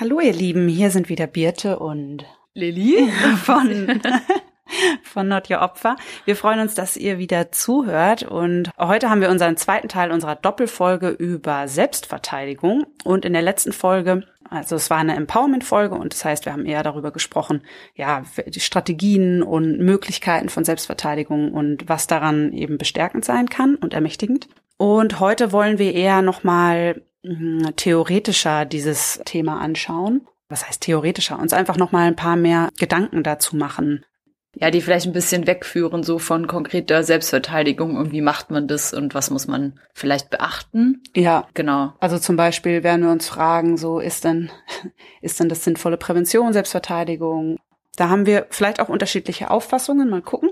Hallo ihr Lieben, hier sind wieder Birte und Lilly von, von Not Your Opfer. Wir freuen uns, dass ihr wieder zuhört und heute haben wir unseren zweiten Teil unserer Doppelfolge über Selbstverteidigung und in der letzten Folge also es war eine Empowerment-Folge und das heißt, wir haben eher darüber gesprochen, ja, die Strategien und Möglichkeiten von Selbstverteidigung und was daran eben bestärkend sein kann und ermächtigend. Und heute wollen wir eher nochmal hm, theoretischer dieses Thema anschauen. Was heißt theoretischer? Uns einfach noch mal ein paar mehr Gedanken dazu machen. Ja, die vielleicht ein bisschen wegführen, so von konkreter Selbstverteidigung. Irgendwie macht man das und was muss man vielleicht beachten? Ja, genau. Also zum Beispiel werden wir uns fragen, so ist denn, ist denn das sinnvolle Prävention, Selbstverteidigung? Da haben wir vielleicht auch unterschiedliche Auffassungen. Mal gucken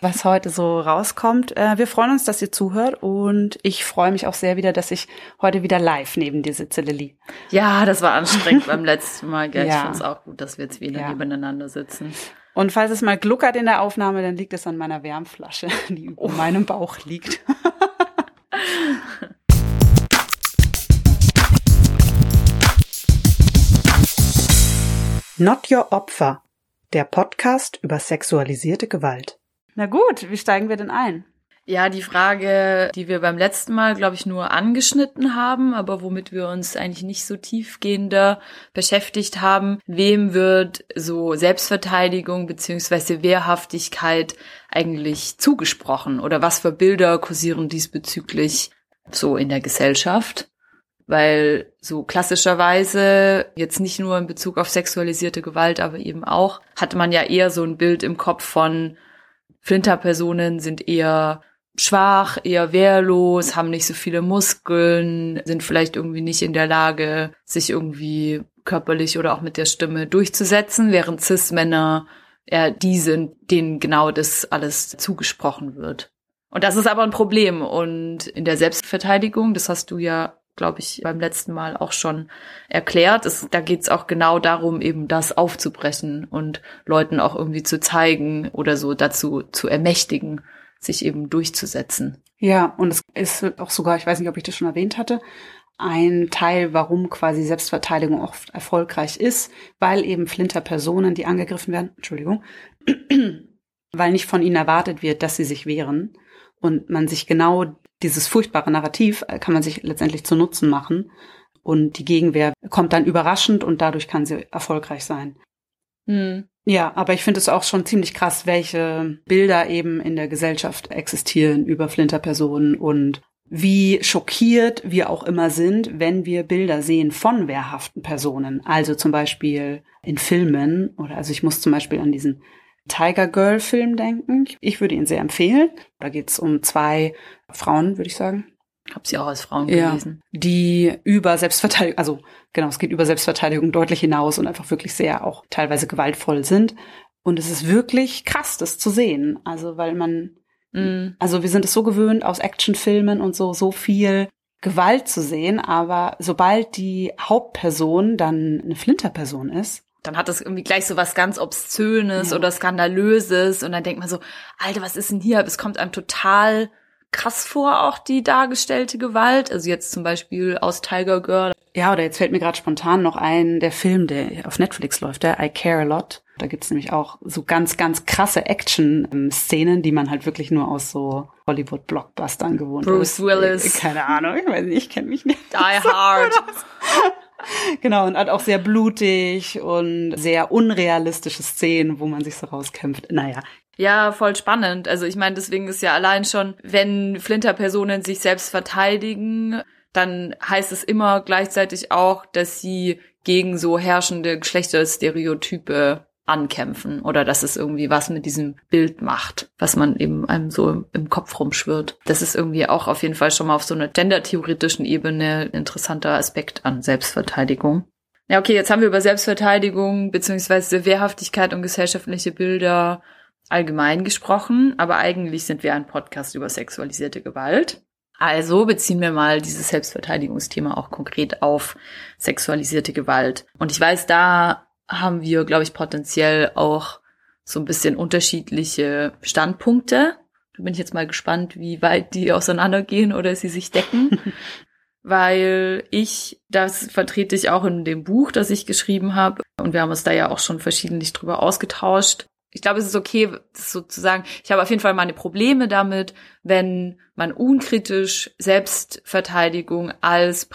was heute so rauskommt. Äh, wir freuen uns, dass ihr zuhört und ich freue mich auch sehr wieder, dass ich heute wieder live neben dir sitze, Lilly. Ja, das war anstrengend beim letzten Mal. Gell? Ja. Ich finde es auch gut, dass wir jetzt wieder ja. nebeneinander sitzen. Und falls es mal gluckert in der Aufnahme, dann liegt es an meiner Wärmflasche, die über oh. meinem Bauch liegt. Not Your Opfer, der Podcast über sexualisierte Gewalt. Na gut, wie steigen wir denn ein? Ja, die Frage, die wir beim letzten Mal, glaube ich, nur angeschnitten haben, aber womit wir uns eigentlich nicht so tiefgehender beschäftigt haben, wem wird so Selbstverteidigung beziehungsweise Wehrhaftigkeit eigentlich zugesprochen oder was für Bilder kursieren diesbezüglich so in der Gesellschaft? Weil so klassischerweise, jetzt nicht nur in Bezug auf sexualisierte Gewalt, aber eben auch, hat man ja eher so ein Bild im Kopf von Flinterpersonen sind eher schwach, eher wehrlos, haben nicht so viele Muskeln, sind vielleicht irgendwie nicht in der Lage, sich irgendwie körperlich oder auch mit der Stimme durchzusetzen, während Cis-Männer eher die sind, denen genau das alles zugesprochen wird. Und das ist aber ein Problem. Und in der Selbstverteidigung, das hast du ja glaube ich, beim letzten Mal auch schon erklärt. Es, da geht es auch genau darum, eben das aufzubrechen und Leuten auch irgendwie zu zeigen oder so dazu zu ermächtigen, sich eben durchzusetzen. Ja, und es ist auch sogar, ich weiß nicht, ob ich das schon erwähnt hatte, ein Teil, warum quasi Selbstverteidigung oft erfolgreich ist, weil eben Flinter-Personen, die angegriffen werden, Entschuldigung, weil nicht von ihnen erwartet wird, dass sie sich wehren und man sich genau dieses furchtbare Narrativ äh, kann man sich letztendlich zu Nutzen machen. Und die Gegenwehr kommt dann überraschend und dadurch kann sie erfolgreich sein. Mhm. Ja, aber ich finde es auch schon ziemlich krass, welche Bilder eben in der Gesellschaft existieren über Flinterpersonen und wie schockiert wir auch immer sind, wenn wir Bilder sehen von wehrhaften Personen. Also zum Beispiel in Filmen oder also ich muss zum Beispiel an diesen Tiger Girl Film denken. Ich würde ihn sehr empfehlen. Da geht es um zwei Frauen, würde ich sagen. Hab sie auch als Frauen ja, gelesen. Die über Selbstverteidigung, also genau, es geht über Selbstverteidigung deutlich hinaus und einfach wirklich sehr auch teilweise gewaltvoll sind. Und es ist wirklich krass, das zu sehen. Also, weil man, mm. also wir sind es so gewöhnt aus Actionfilmen und so, so viel Gewalt zu sehen, aber sobald die Hauptperson dann eine Flinterperson ist, dann hat das irgendwie gleich so was ganz Obszönes ja. oder Skandalöses und dann denkt man so, Alter, was ist denn hier? Es kommt einem total krass vor, auch die dargestellte Gewalt. Also jetzt zum Beispiel aus Tiger Girl. Ja, oder jetzt fällt mir gerade spontan noch ein, der Film, der auf Netflix läuft, der I Care a Lot. Da gibt's nämlich auch so ganz, ganz krasse Action-Szenen, die man halt wirklich nur aus so Hollywood-Blockbustern gewohnt Bruce ist. Willis. Keine Ahnung, ich weiß nicht, ich kenne mich nicht. Die Hard. genau, und hat auch sehr blutig und sehr unrealistische Szenen, wo man sich so rauskämpft. Naja. Ja, voll spannend. Also ich meine, deswegen ist ja allein schon, wenn Flinterpersonen sich selbst verteidigen, dann heißt es immer gleichzeitig auch, dass sie gegen so herrschende Geschlechterstereotype ankämpfen oder dass es irgendwie was mit diesem Bild macht, was man eben einem so im Kopf rumschwirrt. Das ist irgendwie auch auf jeden Fall schon mal auf so einer gendertheoretischen Ebene ein interessanter Aspekt an Selbstverteidigung. Ja, okay, jetzt haben wir über Selbstverteidigung beziehungsweise Wehrhaftigkeit und gesellschaftliche Bilder allgemein gesprochen, aber eigentlich sind wir ein Podcast über sexualisierte Gewalt. Also beziehen wir mal dieses Selbstverteidigungsthema auch konkret auf sexualisierte Gewalt. Und ich weiß, da haben wir, glaube ich, potenziell auch so ein bisschen unterschiedliche Standpunkte. Da bin ich jetzt mal gespannt, wie weit die auseinandergehen oder sie sich decken. weil ich, das vertrete ich auch in dem Buch, das ich geschrieben habe, und wir haben uns da ja auch schon verschiedentlich drüber ausgetauscht. Ich glaube, es ist okay, sozusagen, ich habe auf jeden Fall meine Probleme damit, wenn man unkritisch Selbstverteidigung als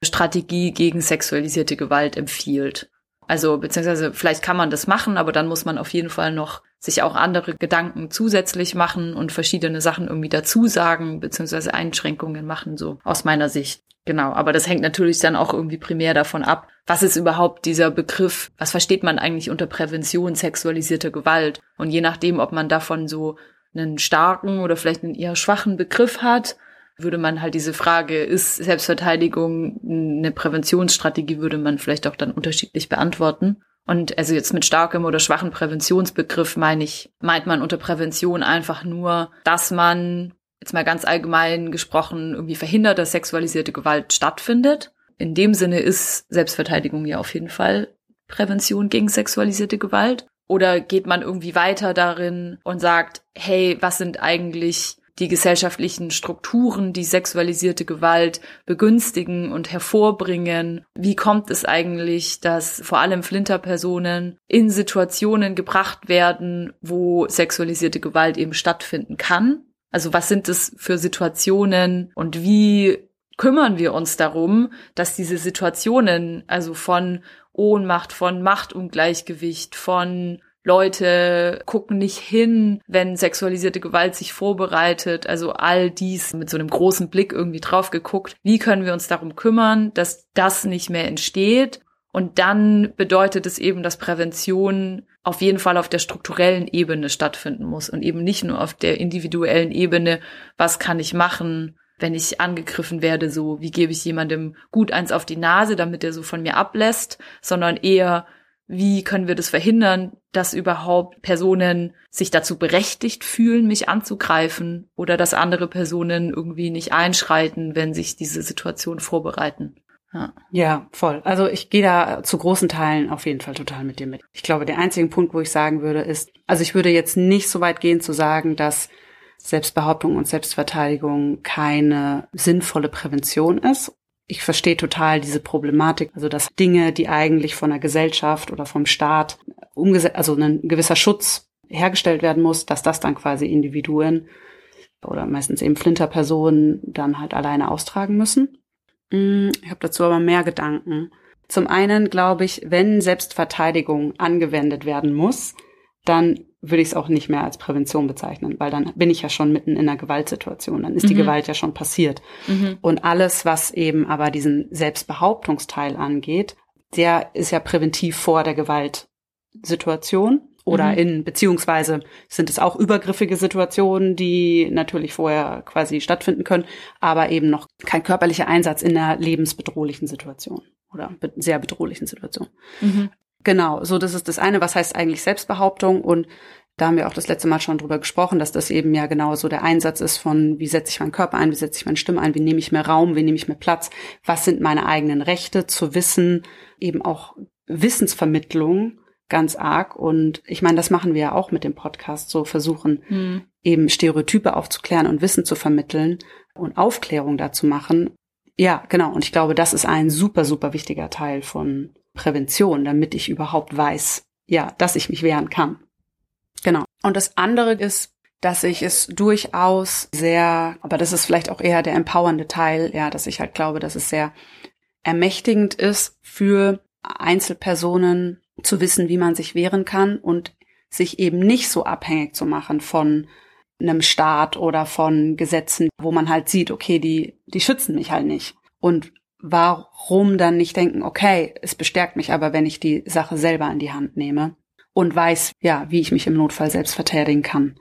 Präventionsstrategie gegen sexualisierte Gewalt empfiehlt. Also beziehungsweise vielleicht kann man das machen, aber dann muss man auf jeden Fall noch sich auch andere Gedanken zusätzlich machen und verschiedene Sachen irgendwie dazu sagen, beziehungsweise Einschränkungen machen, so aus meiner Sicht. Genau, aber das hängt natürlich dann auch irgendwie primär davon ab, was ist überhaupt dieser Begriff, was versteht man eigentlich unter Prävention sexualisierter Gewalt? Und je nachdem, ob man davon so einen starken oder vielleicht einen eher schwachen Begriff hat, würde man halt diese Frage, ist Selbstverteidigung eine Präventionsstrategie, würde man vielleicht auch dann unterschiedlich beantworten. Und also jetzt mit starkem oder schwachen Präventionsbegriff meine ich, meint man unter Prävention einfach nur, dass man jetzt mal ganz allgemein gesprochen irgendwie verhindert, dass sexualisierte Gewalt stattfindet. In dem Sinne ist Selbstverteidigung ja auf jeden Fall Prävention gegen sexualisierte Gewalt. Oder geht man irgendwie weiter darin und sagt, hey, was sind eigentlich die gesellschaftlichen Strukturen, die sexualisierte Gewalt begünstigen und hervorbringen. Wie kommt es eigentlich, dass vor allem Flinterpersonen in Situationen gebracht werden, wo sexualisierte Gewalt eben stattfinden kann? Also was sind es für Situationen und wie kümmern wir uns darum, dass diese Situationen, also von Ohnmacht, von Machtungleichgewicht, von Leute gucken nicht hin, wenn sexualisierte Gewalt sich vorbereitet. Also all dies mit so einem großen Blick irgendwie drauf geguckt. Wie können wir uns darum kümmern, dass das nicht mehr entsteht? Und dann bedeutet es eben, dass Prävention auf jeden Fall auf der strukturellen Ebene stattfinden muss und eben nicht nur auf der individuellen Ebene, was kann ich machen, wenn ich angegriffen werde, so wie gebe ich jemandem gut eins auf die Nase, damit er so von mir ablässt, sondern eher, wie können wir das verhindern, dass überhaupt Personen sich dazu berechtigt fühlen, mich anzugreifen oder dass andere Personen irgendwie nicht einschreiten, wenn sich diese Situation vorbereiten. Ja. ja, voll. Also ich gehe da zu großen Teilen auf jeden Fall total mit dir mit. Ich glaube, der einzige Punkt, wo ich sagen würde, ist, also ich würde jetzt nicht so weit gehen zu sagen, dass Selbstbehauptung und Selbstverteidigung keine sinnvolle Prävention ist ich verstehe total diese Problematik, also dass Dinge, die eigentlich von der Gesellschaft oder vom Staat umgesetzt, also ein gewisser Schutz hergestellt werden muss, dass das dann quasi Individuen oder meistens eben Flinterpersonen dann halt alleine austragen müssen. Mm, ich habe dazu aber mehr Gedanken. Zum einen glaube ich, wenn Selbstverteidigung angewendet werden muss, dann würde ich es auch nicht mehr als Prävention bezeichnen, weil dann bin ich ja schon mitten in einer Gewaltsituation, dann ist mhm. die Gewalt ja schon passiert. Mhm. Und alles, was eben aber diesen Selbstbehauptungsteil angeht, der ist ja präventiv vor der Gewaltsituation oder mhm. in, beziehungsweise sind es auch übergriffige Situationen, die natürlich vorher quasi stattfinden können, aber eben noch kein körperlicher Einsatz in einer lebensbedrohlichen Situation oder sehr bedrohlichen Situation. Mhm. Genau, so das ist das eine, was heißt eigentlich Selbstbehauptung und da haben wir auch das letzte Mal schon drüber gesprochen, dass das eben ja genau so der Einsatz ist von, wie setze ich meinen Körper ein, wie setze ich meine Stimme ein, wie nehme ich mir Raum, wie nehme ich mir Platz, was sind meine eigenen Rechte zu wissen, eben auch Wissensvermittlung ganz arg. Und ich meine, das machen wir ja auch mit dem Podcast, so versuchen hm. eben Stereotype aufzuklären und Wissen zu vermitteln und Aufklärung dazu machen. Ja, genau. Und ich glaube, das ist ein super, super wichtiger Teil von Prävention, damit ich überhaupt weiß, ja, dass ich mich wehren kann. Genau. Und das andere ist, dass ich es durchaus sehr, aber das ist vielleicht auch eher der empowernde Teil, ja, dass ich halt glaube, dass es sehr ermächtigend ist für Einzelpersonen zu wissen, wie man sich wehren kann und sich eben nicht so abhängig zu machen von einem Staat oder von Gesetzen, wo man halt sieht, okay, die, die schützen mich halt nicht. Und warum dann nicht denken, okay, es bestärkt mich aber, wenn ich die Sache selber in die Hand nehme und weiß, ja, wie ich mich im Notfall selbst verteidigen kann.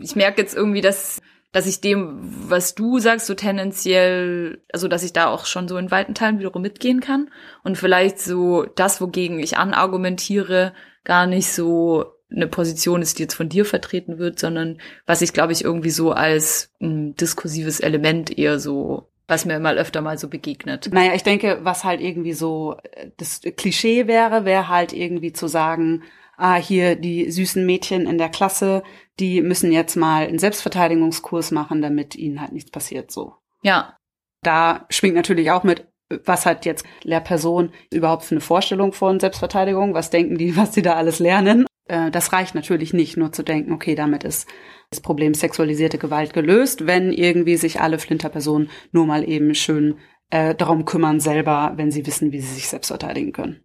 Ich merke jetzt irgendwie, dass dass ich dem, was du sagst, so tendenziell, also dass ich da auch schon so in weiten Teilen wiederum mitgehen kann und vielleicht so das, wogegen ich anargumentiere, gar nicht so eine Position ist, die jetzt von dir vertreten wird, sondern was ich, glaube ich, irgendwie so als ein diskursives Element eher so was mir mal öfter mal so begegnet. Naja, ich denke, was halt irgendwie so äh, das Klischee wäre, wäre halt irgendwie zu sagen, ah, hier die süßen Mädchen in der Klasse, die müssen jetzt mal einen Selbstverteidigungskurs machen, damit ihnen halt nichts passiert, so. Ja. Da schwingt natürlich auch mit, was hat jetzt Lehrperson überhaupt für eine Vorstellung von Selbstverteidigung? Was denken die, was sie da alles lernen? Äh, das reicht natürlich nicht, nur zu denken, okay, damit ist das Problem sexualisierte Gewalt gelöst, wenn irgendwie sich alle Flinterpersonen nur mal eben schön äh, darum kümmern selber, wenn sie wissen, wie sie sich selbst verteidigen können.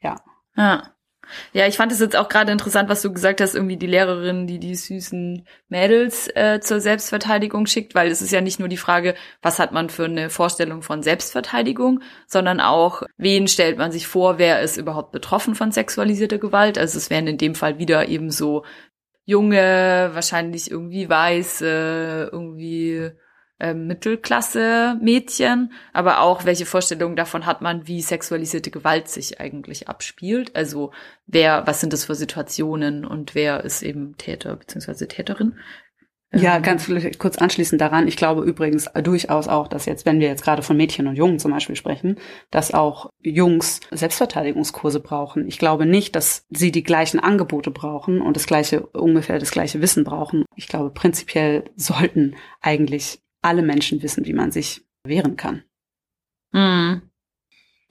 Ja. Ja. Ja, ich fand es jetzt auch gerade interessant, was du gesagt hast, irgendwie die Lehrerin, die die süßen Mädels äh, zur Selbstverteidigung schickt, weil es ist ja nicht nur die Frage, was hat man für eine Vorstellung von Selbstverteidigung, sondern auch, wen stellt man sich vor, wer ist überhaupt betroffen von sexualisierter Gewalt. Also es wären in dem Fall wieder eben so junge, wahrscheinlich irgendwie weiße, irgendwie äh, Mittelklasse-Mädchen, aber auch welche Vorstellungen davon hat man, wie sexualisierte Gewalt sich eigentlich abspielt. Also wer, was sind das für Situationen und wer ist eben Täter bzw. Täterin. Ja, ähm, ganz kurz anschließend daran. Ich glaube übrigens durchaus auch, dass jetzt, wenn wir jetzt gerade von Mädchen und Jungen zum Beispiel sprechen, dass auch Jungs Selbstverteidigungskurse brauchen. Ich glaube nicht, dass sie die gleichen Angebote brauchen und das gleiche, ungefähr das gleiche Wissen brauchen. Ich glaube, prinzipiell sollten eigentlich alle Menschen wissen, wie man sich wehren kann. Hm.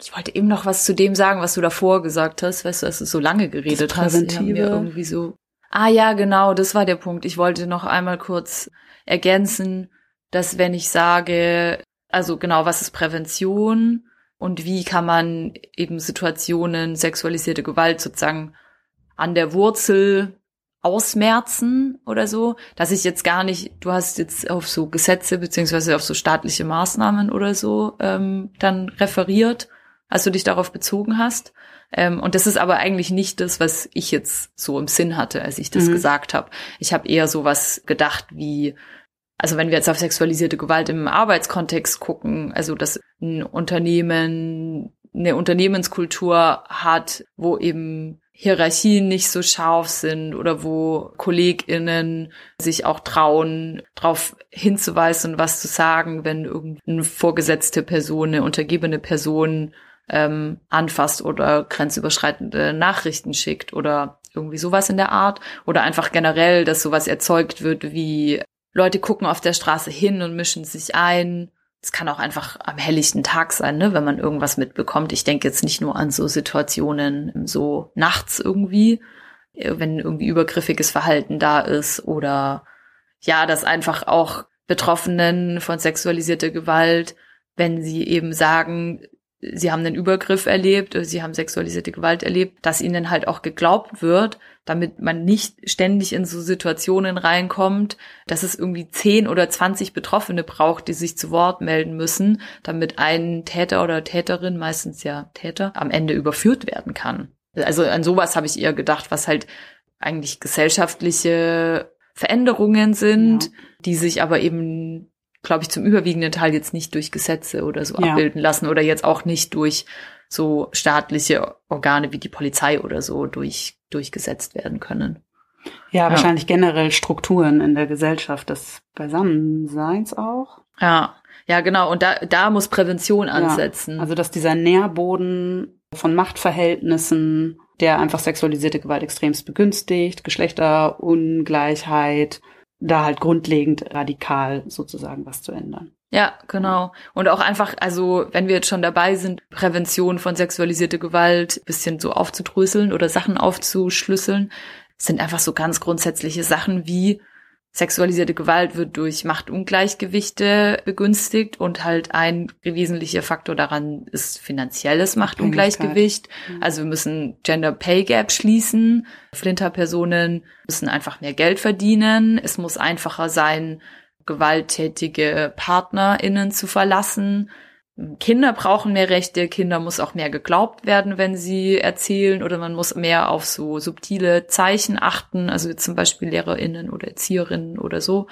Ich wollte eben noch was zu dem sagen, was du davor gesagt hast. Weißt du, dass du so lange geredet das Präventive. hast. Mir irgendwie so. Ah ja, genau, das war der Punkt. Ich wollte noch einmal kurz ergänzen, dass wenn ich sage, also genau, was ist Prävention und wie kann man eben Situationen sexualisierte Gewalt sozusagen an der Wurzel ausmerzen oder so, dass ich jetzt gar nicht, du hast jetzt auf so Gesetze beziehungsweise auf so staatliche Maßnahmen oder so ähm, dann referiert, als du dich darauf bezogen hast. Ähm, und das ist aber eigentlich nicht das, was ich jetzt so im Sinn hatte, als ich das mhm. gesagt habe. Ich habe eher sowas gedacht wie, also wenn wir jetzt auf sexualisierte Gewalt im Arbeitskontext gucken, also dass ein Unternehmen eine Unternehmenskultur hat, wo eben Hierarchien nicht so scharf sind oder wo KollegInnen sich auch trauen, darauf hinzuweisen und was zu sagen, wenn irgendeine vorgesetzte Person, eine untergebene Person ähm, anfasst oder grenzüberschreitende Nachrichten schickt oder irgendwie sowas in der Art. Oder einfach generell, dass sowas erzeugt wird wie Leute gucken auf der Straße hin und mischen sich ein es kann auch einfach am helllichten Tag sein, ne, wenn man irgendwas mitbekommt. Ich denke jetzt nicht nur an so Situationen so nachts irgendwie, äh, wenn irgendwie übergriffiges Verhalten da ist oder ja, dass einfach auch Betroffenen von sexualisierter Gewalt, wenn sie eben sagen, sie haben einen Übergriff erlebt, sie haben sexualisierte Gewalt erlebt, dass ihnen halt auch geglaubt wird, damit man nicht ständig in so Situationen reinkommt, dass es irgendwie zehn oder zwanzig Betroffene braucht, die sich zu Wort melden müssen, damit ein Täter oder Täterin, meistens ja Täter, am Ende überführt werden kann. Also an sowas habe ich eher gedacht, was halt eigentlich gesellschaftliche Veränderungen sind, ja. die sich aber eben glaube ich, zum überwiegenden Teil jetzt nicht durch Gesetze oder so ja. abbilden lassen oder jetzt auch nicht durch so staatliche Organe wie die Polizei oder so durch, durchgesetzt werden können. Ja, ja, wahrscheinlich generell Strukturen in der Gesellschaft des Beisammenseins auch. Ja, ja, genau. Und da, da muss Prävention ansetzen. Ja, also, dass dieser Nährboden von Machtverhältnissen, der einfach sexualisierte Gewalt extremst begünstigt, Geschlechterungleichheit, da halt grundlegend radikal sozusagen was zu ändern. Ja, genau. Und auch einfach, also wenn wir jetzt schon dabei sind, Prävention von sexualisierter Gewalt bisschen so aufzudröseln oder Sachen aufzuschlüsseln, sind einfach so ganz grundsätzliche Sachen wie Sexualisierte Gewalt wird durch Machtungleichgewichte begünstigt und halt ein wesentlicher Faktor daran ist finanzielles Machtungleichgewicht. Mhm. Also wir müssen Gender Pay Gap schließen. Flinterpersonen müssen einfach mehr Geld verdienen. Es muss einfacher sein, gewalttätige PartnerInnen zu verlassen. Kinder brauchen mehr Rechte, Kinder muss auch mehr geglaubt werden, wenn sie erzählen oder man muss mehr auf so subtile Zeichen achten, also zum Beispiel LehrerInnen oder Erzieherinnen oder so,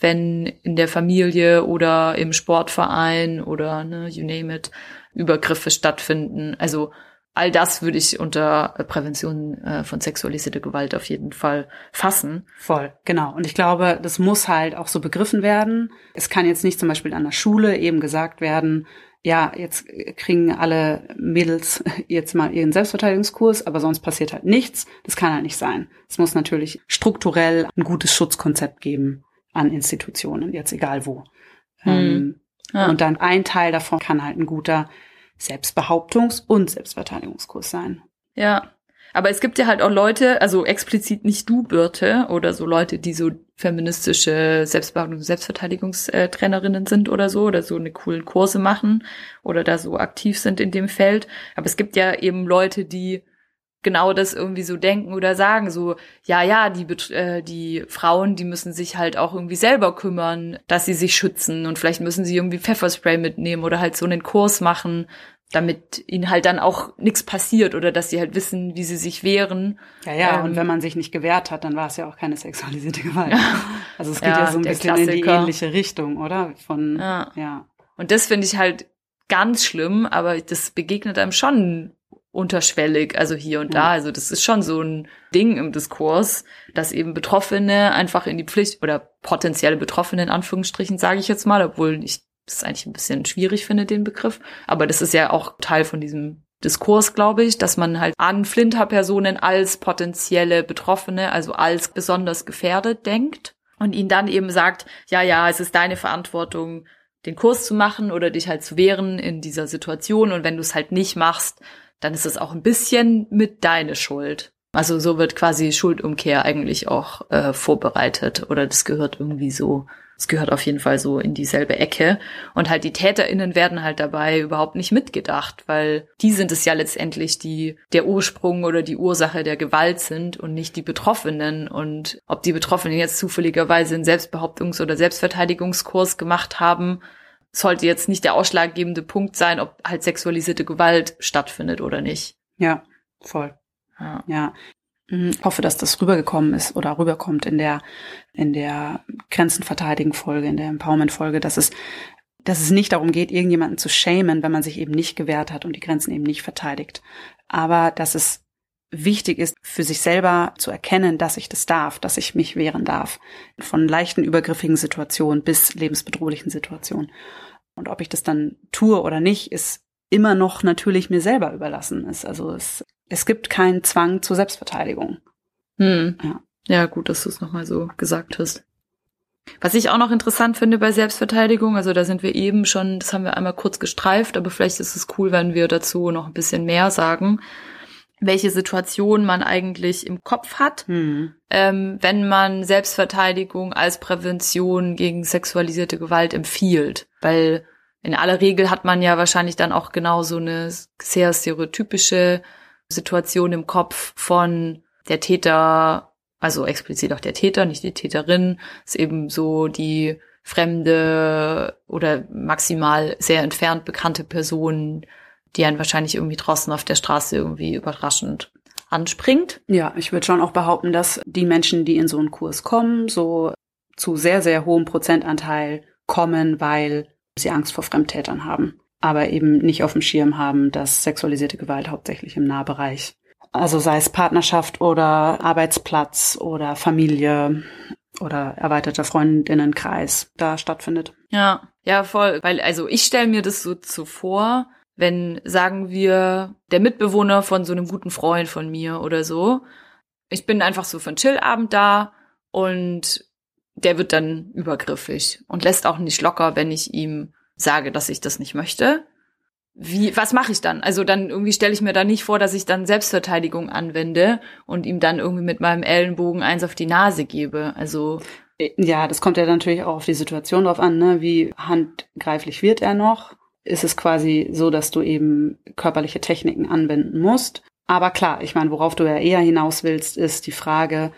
wenn in der Familie oder im Sportverein oder ne, you name it, Übergriffe stattfinden. Also all das würde ich unter Prävention äh, von sexualisierter Gewalt auf jeden Fall fassen. Voll, genau. Und ich glaube, das muss halt auch so begriffen werden. Es kann jetzt nicht zum Beispiel an der Schule eben gesagt werden, ja, jetzt kriegen alle Mädels jetzt mal ihren Selbstverteidigungskurs, aber sonst passiert halt nichts. Das kann halt nicht sein. Es muss natürlich strukturell ein gutes Schutzkonzept geben an Institutionen, jetzt egal wo. Mhm. Ähm, Ja. Und dann ein Teil davon kann halt ein guter Selbstbehauptungs- und Selbstverteidigungskurs sein. Ja. Aber es gibt ja halt auch Leute, also explizit nicht du, Birte, oder so Leute, die so feministische Selbstbehauptungs- Selbstverteidigungstrainerinnen sind oder so, oder so eine coolen Kurse machen oder da so aktiv sind in dem Feld. Aber es gibt ja eben Leute, die genau das irgendwie so denken oder sagen, so, ja, ja, die, äh, die Frauen, die müssen sich halt auch irgendwie selber kümmern, dass sie sich schützen und vielleicht müssen sie irgendwie Pfefferspray mitnehmen oder halt so einen Kurs machen, damit ihnen halt dann auch nichts passiert oder dass sie halt wissen, wie sie sich wehren. Ja, ja, ähm, und wenn man sich nicht gewehrt hat, dann war es ja auch keine sexualisierte Gewalt. also es geht ja, ja so ein bisschen Klassiker. in die ähnliche Richtung, oder? Von, ja. ja. Und das finde ich halt ganz schlimm, aber das begegnet einem schon unterschwellig, also hier und da. Also das ist schon so ein Ding im Diskurs, dass eben Betroffene einfach in die Pflicht oder potenzielle Betroffene in Anführungsstrichen, sage ich jetzt mal, obwohl ich das eigentlich ein bisschen schwierig finde, den Begriff. Aber das ist ja auch Teil von diesem Diskurs, glaube ich, dass man halt an Flinterpersonen als potenzielle Betroffene, also als besonders gefährdet denkt und ihnen dann eben sagt, ja, ja, es ist deine Verantwortung, den Kurs zu machen oder dich halt zu wehren in dieser Situation und wenn du es halt nicht machst, dann ist es auch ein bisschen mit deine Schuld. Also so wird quasi Schuldumkehr eigentlich auch äh, vorbereitet oder das gehört irgendwie so, es gehört auf jeden Fall so in dieselbe Ecke. Und halt die TäterInnen werden halt dabei überhaupt nicht mitgedacht, weil die sind es ja letztendlich, die der Ursprung oder die Ursache der Gewalt sind und nicht die Betroffenen. Und ob die Betroffenen jetzt zufälligerweise einen Selbstbehauptungs- oder Selbstverteidigungskurs gemacht haben, sollte jetzt nicht der ausschlaggebende Punkt sein, ob halt sexualisierte Gewalt stattfindet oder nicht. Ja, voll. Ja. ja. Mhm. Ich hoffe, dass das rübergekommen ist oder rüberkommt in der, in der Grenzenverteidigen Folge, in der Empowerment Folge, dass es, dass es nicht darum geht, irgendjemanden zu shamen, wenn man sich eben nicht gewehrt hat und die Grenzen eben nicht verteidigt. Aber dass es wichtig ist, für sich selber zu erkennen, dass ich das darf, dass ich mich wehren darf. Von leichten übergriffigen Situationen bis lebensbedrohlichen Situationen. Und ob ich das dann tue oder nicht, ist immer noch natürlich mir selber überlassen ist. Also es, es gibt keinen Zwang zur Selbstverteidigung. Hm. Ja. ja, gut, dass du es nochmal so gesagt hast. Was ich auch noch interessant finde bei Selbstverteidigung, also da sind wir eben schon, das haben wir einmal kurz gestreift, aber vielleicht ist es cool, wenn wir dazu noch ein bisschen mehr sagen welche Situation man eigentlich im Kopf hat, hm. ähm, wenn man Selbstverteidigung als Prävention gegen sexualisierte Gewalt empfiehlt. Weil in aller Regel hat man ja wahrscheinlich dann auch genau so eine sehr stereotypische Situation im Kopf von der Täter, also explizit auch der Täter, nicht die Täterin, ist eben so die fremde oder maximal sehr entfernt bekannte Person, die einen wahrscheinlich irgendwie draußen auf der Straße irgendwie überraschend anspringt. Ja, ich würde schon auch behaupten, dass die Menschen, die in so einen Kurs kommen, so zu sehr, sehr hohem Prozentanteil kommen, weil sie Angst vor Fremdtätern haben, aber eben nicht auf dem Schirm haben, dass sexualisierte Gewalt hauptsächlich im Nahbereich, also sei es Partnerschaft oder Arbeitsplatz oder Familie oder erweiterter Freundinnenkreis da stattfindet. Ja, ja, voll, weil also ich stelle mir das so zuvor, wenn, sagen wir, der Mitbewohner von so einem guten Freund von mir oder so, ich bin einfach so für einen Chillabend da und der wird dann übergriffig und lässt auch nicht locker, wenn ich ihm sage, dass ich das nicht möchte. Wie, was mache ich dann? Also dann irgendwie stelle ich mir da nicht vor, dass ich dann Selbstverteidigung anwende und ihm dann irgendwie mit meinem Ellenbogen eins auf die Nase gebe. Also ja, das kommt ja natürlich auch auf die Situation drauf an, ne? Wie handgreiflich wird er noch? ist es quasi so, dass du eben körperliche Techniken anwenden musst. Aber klar, ich meine, worauf du ja eher hinaus willst, ist die Frage,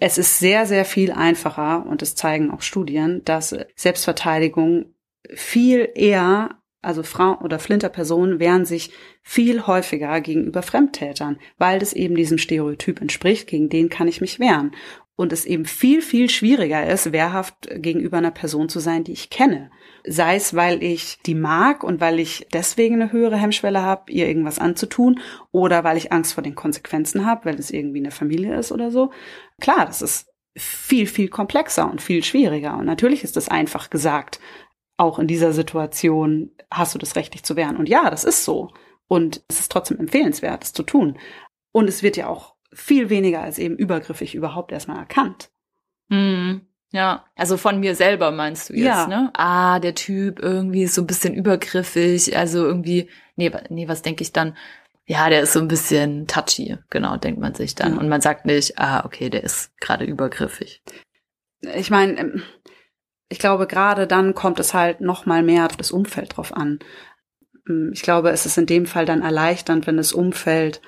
es ist sehr, sehr viel einfacher, und es zeigen auch Studien, dass Selbstverteidigung viel eher, also Frauen oder Flinterpersonen wehren sich viel häufiger gegenüber Fremdtätern, weil das eben diesem Stereotyp entspricht, gegen den kann ich mich wehren. Und es eben viel, viel schwieriger ist, wehrhaft gegenüber einer Person zu sein, die ich kenne sei es, weil ich die mag und weil ich deswegen eine höhere Hemmschwelle habe, ihr irgendwas anzutun oder weil ich Angst vor den Konsequenzen habe, weil es irgendwie eine Familie ist oder so. Klar, das ist viel, viel komplexer und viel schwieriger. Und natürlich ist das einfach gesagt. Auch in dieser Situation hast du das Recht, dich zu wehren. Und ja, das ist so. Und es ist trotzdem empfehlenswert, es zu tun. Und es wird ja auch viel weniger als eben übergriffig überhaupt erstmal erkannt. Mhm. Ja, also von mir selber meinst du jetzt, Ja. ne? Ah, der Typ irgendwie ist so ein bisschen übergriffig, also irgendwie, nee, nee, was denke ich dann? Ja, der ist so ein bisschen touchy, genau, denkt man sich dann. Ja. Und man sagt nicht, ah, okay, der ist gerade übergriffig. Ich meine, ähm, ich glaube, gerade dann kommt es halt noch mal mehr auf das Umfeld drauf an. Ähm, Ich glaube, es ist in dem Fall dann erleichternd, wenn das Umfeld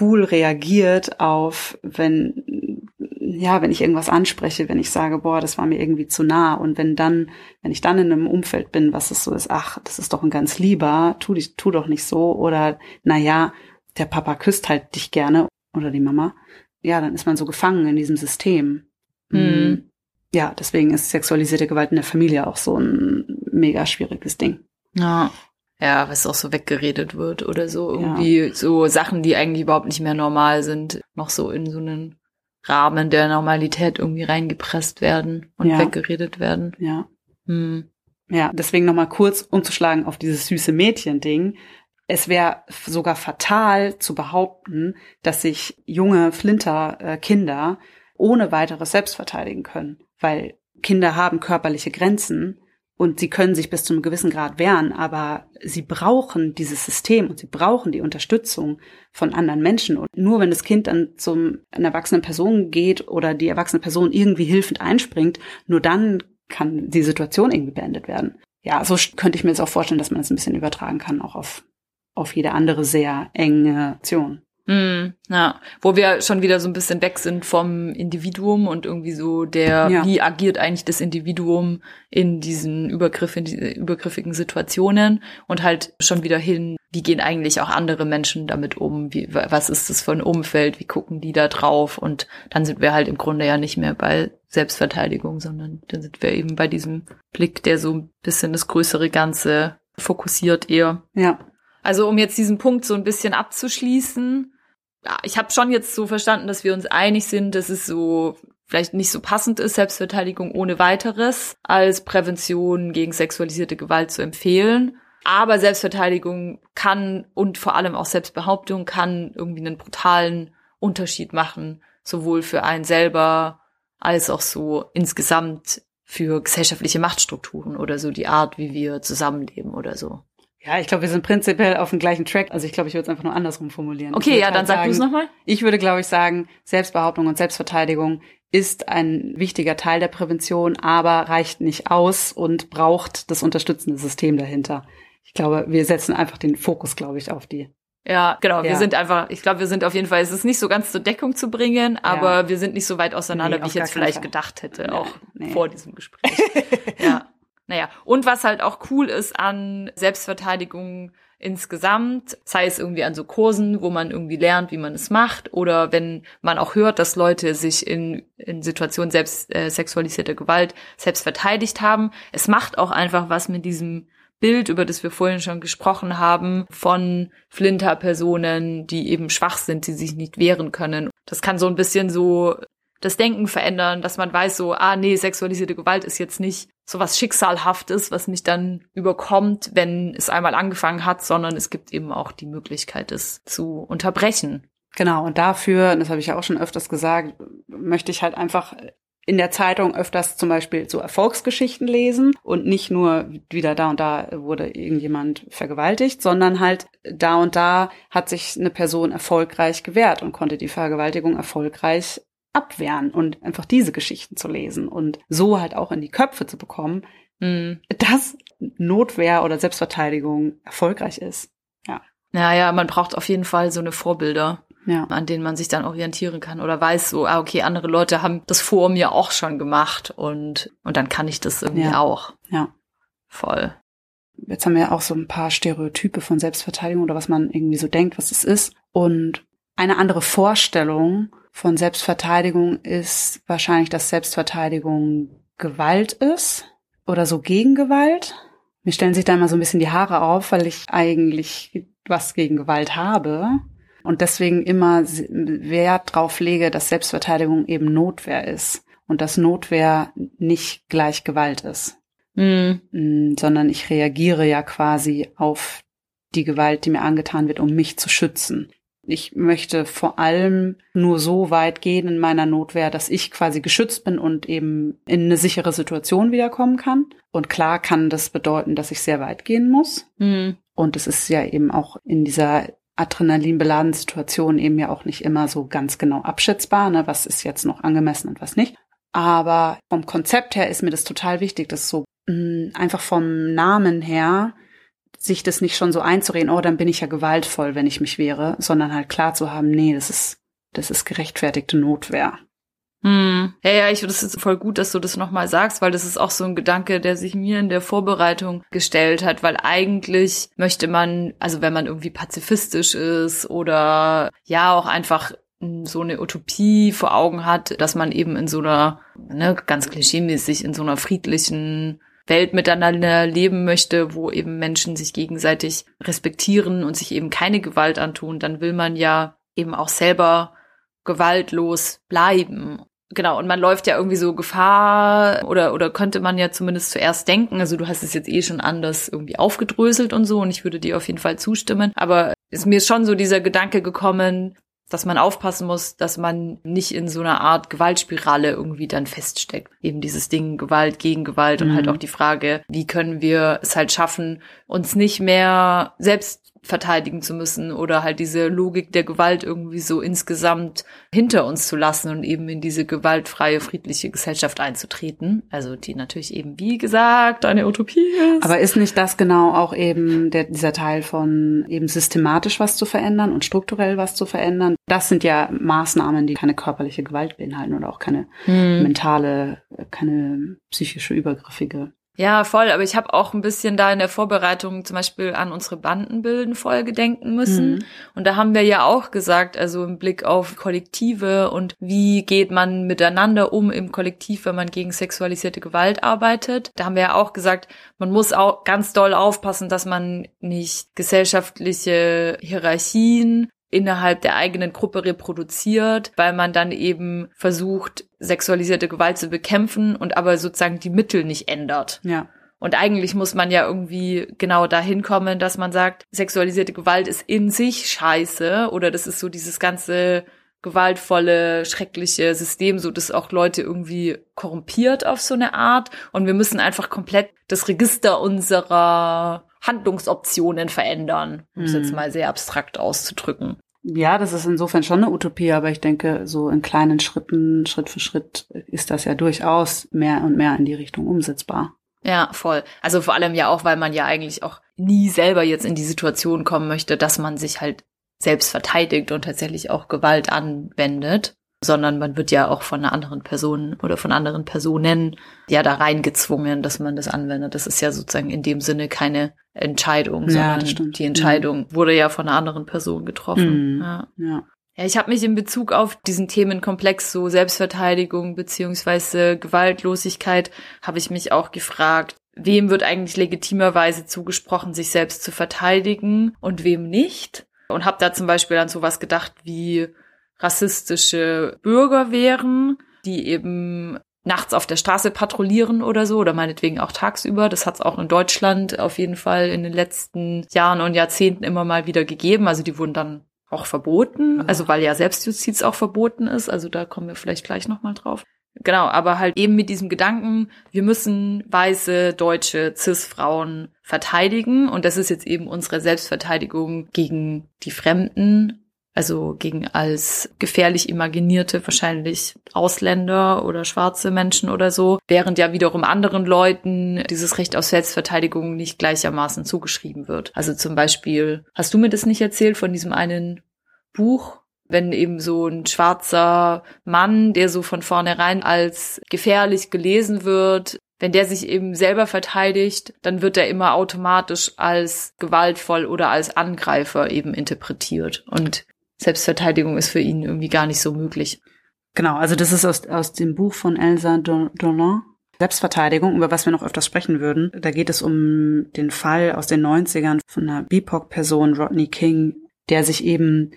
cool reagiert auf, wenn, ja, wenn ich irgendwas anspreche, wenn ich sage, boah, das war mir irgendwie zu nah. Und wenn dann, wenn ich dann in einem Umfeld bin, was es so ist, ach, das ist doch ein ganz lieber, tu dich, tu doch nicht so. Oder, na ja, der Papa küsst halt dich gerne oder die Mama. Ja, dann ist man so gefangen in diesem System. Hm. Ja, deswegen ist sexualisierte Gewalt in der Familie auch so ein mega schwieriges Ding. Ja. Ja, was auch so weggeredet wird oder so. Irgendwie so Sachen, die eigentlich überhaupt nicht mehr normal sind, noch so in so einen Rahmen der Normalität irgendwie reingepresst werden und Ja. weggeredet werden. Ja. Hm. Ja, deswegen nochmal kurz umzuschlagen auf dieses süße Mädchen-Ding. Es wäre sogar fatal zu behaupten, dass sich junge Flinter-Kinder ohne weiteres selbst verteidigen können, weil Kinder haben körperliche Grenzen und sie können sich bis zu einem gewissen Grad wehren, aber sie brauchen dieses System und sie brauchen die Unterstützung von anderen Menschen. Und nur wenn das Kind dann zum einer erwachsenen Person geht oder die erwachsene Person irgendwie hilfend einspringt, nur dann kann die Situation irgendwie beendet werden. Ja, so könnte ich mir jetzt auch vorstellen, dass man es ein bisschen übertragen kann, auch auf, auf jede andere sehr enge Aktion. Hm, ja, wo wir schon wieder so ein bisschen weg sind vom Individuum und irgendwie so der, Ja. wie agiert eigentlich das Individuum in diesen Übergriff, in diese übergriffigen Situationen und halt schon wieder hin, wie gehen eigentlich auch andere Menschen damit um, wie, wa- was ist das für ein Umfeld, wie gucken die da drauf? Und dann sind wir halt im Grunde ja nicht mehr bei Selbstverteidigung, sondern dann sind wir eben bei diesem Blick, der so ein bisschen das größere Ganze fokussiert eher. Ja, Also um jetzt diesen Punkt so ein bisschen abzuschließen, ich habe schon jetzt so verstanden, dass wir uns einig sind, dass es so vielleicht nicht so passend ist, Selbstverteidigung ohne weiteres als Prävention gegen sexualisierte Gewalt zu empfehlen. Aber Selbstverteidigung kann und vor allem auch Selbstbehauptung kann irgendwie einen brutalen Unterschied machen, sowohl für einen selber als auch so insgesamt für gesellschaftliche Machtstrukturen oder so die Art, wie wir zusammenleben oder so. Ja, ich glaube, wir sind prinzipiell auf dem gleichen Track. Also ich glaube, ich würde es einfach nur andersrum formulieren. Okay, ja, halt dann sag du es nochmal. Ich würde, glaube ich, sagen, Selbstbehauptung und Selbstverteidigung ist ein wichtiger Teil der Prävention, aber reicht nicht aus und braucht das unterstützende System dahinter. Ich glaube, wir setzen einfach den Fokus, glaube ich, auf die. Ja, genau. Wir Ja. sind einfach, ich glaube, wir sind auf jeden Fall, es ist nicht so ganz zur Deckung zu bringen, aber wir sind nicht so weit auseinander, Nee, wie ich jetzt vielleicht Fall. gedacht hätte, Nee, auch nee. vor diesem Gespräch. ja. Naja. Und was halt auch cool ist an Selbstverteidigung insgesamt, sei es irgendwie an so Kursen, wo man irgendwie lernt, wie man es macht, oder wenn man auch hört, dass Leute sich in, in Situationen selbst äh, sexualisierter Gewalt selbst verteidigt haben. Es macht auch einfach was mit diesem Bild, über das wir vorhin schon gesprochen haben, von Flinter-Personen, die eben schwach sind, die sich nicht wehren können. Das kann so ein bisschen so das Denken verändern, dass man weiß so, ah nee, sexualisierte Gewalt ist jetzt nicht so was Schicksalhaftes, was mich dann überkommt, wenn es einmal angefangen hat, sondern es gibt eben auch die Möglichkeit, es zu unterbrechen. Genau, und dafür, das habe ich ja auch schon öfters gesagt, möchte ich halt einfach in der Zeitung öfters zum Beispiel so Erfolgsgeschichten lesen und nicht nur wieder da und da wurde irgendjemand vergewaltigt, sondern halt da und da hat sich eine Person erfolgreich gewehrt und konnte die Vergewaltigung erfolgreich abwehren und einfach diese Geschichten zu lesen und so halt auch in die Köpfe zu bekommen, Hm. dass Notwehr oder Selbstverteidigung erfolgreich ist. Naja, man braucht auf jeden Fall so eine Vorbilder. Ja. an denen man sich dann orientieren kann oder weiß so, ah, okay, andere Leute haben das vor mir auch schon gemacht und, und dann kann ich das irgendwie Ja. auch. Ja. Voll. Jetzt haben wir auch so ein paar Stereotype von Selbstverteidigung oder was man irgendwie so denkt, was es ist. Und eine andere Vorstellung von Selbstverteidigung ist wahrscheinlich, dass Selbstverteidigung Gewalt ist oder so Gegengewalt. Mir stellen sich da immer so ein bisschen die Haare auf, weil ich eigentlich was gegen Gewalt habe und deswegen immer Wert drauf lege, dass Selbstverteidigung eben Notwehr ist und dass Notwehr nicht gleich Gewalt ist. Mhm. Sondern ich reagiere ja quasi auf die Gewalt, die mir angetan wird, um mich zu schützen. Ich möchte vor allem nur so weit gehen in meiner Notwehr, dass ich quasi geschützt bin und eben in eine sichere Situation wiederkommen kann. Und klar kann das bedeuten, dass ich sehr weit gehen muss. Mhm. Und es ist ja eben auch in dieser adrenalinbeladenen Situation eben ja auch nicht immer so ganz genau abschätzbar, ne, was ist jetzt noch angemessen und was nicht. Aber vom Konzept her ist mir das total wichtig, dass so mh, einfach vom Namen her sich das nicht schon so einzureden, oh, dann bin ich ja gewaltvoll, wenn ich mich wehre, sondern halt klar zu haben, nee, das ist, das ist gerechtfertigte Notwehr. Hm. Ja, ja, ich finde es voll gut, dass du das nochmal sagst, weil das ist auch so ein Gedanke, der sich mir in der Vorbereitung gestellt hat, weil eigentlich möchte man, also wenn man irgendwie pazifistisch ist oder ja auch einfach so eine Utopie vor Augen hat, dass man eben in so einer, ne, ganz klischeemäßig, in so einer friedlichen Welt miteinander leben möchte, wo eben Menschen sich gegenseitig respektieren und sich eben keine Gewalt antun, dann will man ja eben auch selber gewaltlos bleiben. Genau, und man läuft ja irgendwie so Gefahr oder, oder könnte man ja zumindest zuerst denken. Also du hast es jetzt eh schon anders irgendwie aufgedröselt und so und ich würde dir auf jeden Fall zustimmen. Aber ist mir schon so dieser Gedanke gekommen, dass man aufpassen muss, dass man nicht in so einer Art Gewaltspirale irgendwie dann feststeckt. Eben dieses Ding Gewalt gegen Gewalt und halt Mhm. auch die Frage, wie können wir es halt schaffen, uns nicht mehr selbst verteidigen zu müssen oder halt diese Logik der Gewalt irgendwie so insgesamt hinter uns zu lassen und eben in diese gewaltfreie, friedliche Gesellschaft einzutreten. Also die natürlich eben, wie gesagt, eine Utopie ist. Aber ist nicht das genau auch eben der, dieser Teil von eben systematisch was zu verändern und strukturell was zu verändern? Das sind ja Maßnahmen, die keine körperliche Gewalt beinhalten oder auch keine Hm. mentale, keine psychische, übergriffige. Ja, voll. Aber ich habe auch ein bisschen da in der Vorbereitung zum Beispiel an unsere Bandenbilden-Folge denken müssen. Mhm. Und da haben wir ja auch gesagt, also im Blick auf Kollektive und wie geht man miteinander um im Kollektiv, wenn man gegen sexualisierte Gewalt arbeitet. Da haben wir ja auch gesagt, man muss auch ganz doll aufpassen, dass man nicht gesellschaftliche Hierarchien innerhalb der eigenen Gruppe reproduziert, weil man dann eben versucht, sexualisierte Gewalt zu bekämpfen und aber sozusagen die Mittel nicht ändert. Ja. Und eigentlich muss man ja irgendwie genau dahin kommen, dass man sagt, sexualisierte Gewalt ist in sich scheiße oder das ist so dieses ganze gewaltvolle, schreckliche System, so dass auch Leute irgendwie korrumpiert auf so eine Art. Und wir müssen einfach komplett das Register unserer Handlungsoptionen verändern, um es jetzt mal sehr abstrakt auszudrücken. Ja, das ist insofern schon eine Utopie, aber ich denke, so in kleinen Schritten, Schritt für Schritt ist das ja durchaus mehr und mehr in die Richtung umsetzbar. Ja, voll. Also vor allem ja auch, weil man ja eigentlich auch nie selber jetzt in die Situation kommen möchte, dass man sich halt selbst verteidigt und tatsächlich auch Gewalt anwendet, sondern man wird ja auch von einer anderen Person oder von anderen Personen ja da reingezwungen, dass man das anwendet. Das ist ja sozusagen in dem Sinne keine Entscheidung, Ja, sondern die Entscheidung wurde ja von einer anderen Person getroffen. Mhm. Ja. Ja. Ja, ich habe mich in Bezug auf diesen Themenkomplex so Selbstverteidigung beziehungsweise Gewaltlosigkeit habe ich mich auch gefragt, wem wird eigentlich legitimerweise zugesprochen, sich selbst zu verteidigen und wem nicht? Und habe da zum Beispiel an sowas gedacht wie rassistische Bürgerwehren, die eben nachts auf der Straße patrouillieren oder so oder meinetwegen auch tagsüber. Das hat es auch in Deutschland auf jeden Fall in den letzten Jahren und Jahrzehnten immer mal wieder gegeben. Also die wurden dann auch verboten, also weil ja Selbstjustiz auch verboten ist. Also da kommen wir vielleicht gleich nochmal drauf. Genau, aber halt eben mit diesem Gedanken, wir müssen weiße, deutsche, cis-Frauen verteidigen. Und das ist jetzt eben unsere Selbstverteidigung gegen die Fremden, also gegen als gefährlich imaginierte wahrscheinlich Ausländer oder schwarze Menschen oder so, während ja wiederum anderen Leuten dieses Recht auf Selbstverteidigung nicht gleichermaßen zugeschrieben wird. Also zum Beispiel, hast du mir das nicht erzählt von diesem einen Buch, wenn eben so ein schwarzer Mann, der so von vornherein als gefährlich gelesen wird, wenn der sich eben selber verteidigt, dann wird er immer automatisch als gewaltvoll oder als Angreifer eben interpretiert. Und Selbstverteidigung ist für ihn irgendwie gar nicht so möglich. Genau, also das ist aus, aus dem Buch von Elsa Dol- Dolan. Selbstverteidigung, über was wir noch öfters sprechen würden. Da geht es um den Fall aus den 90ern von einer BIPOC-Person, Rodney King, der sich eben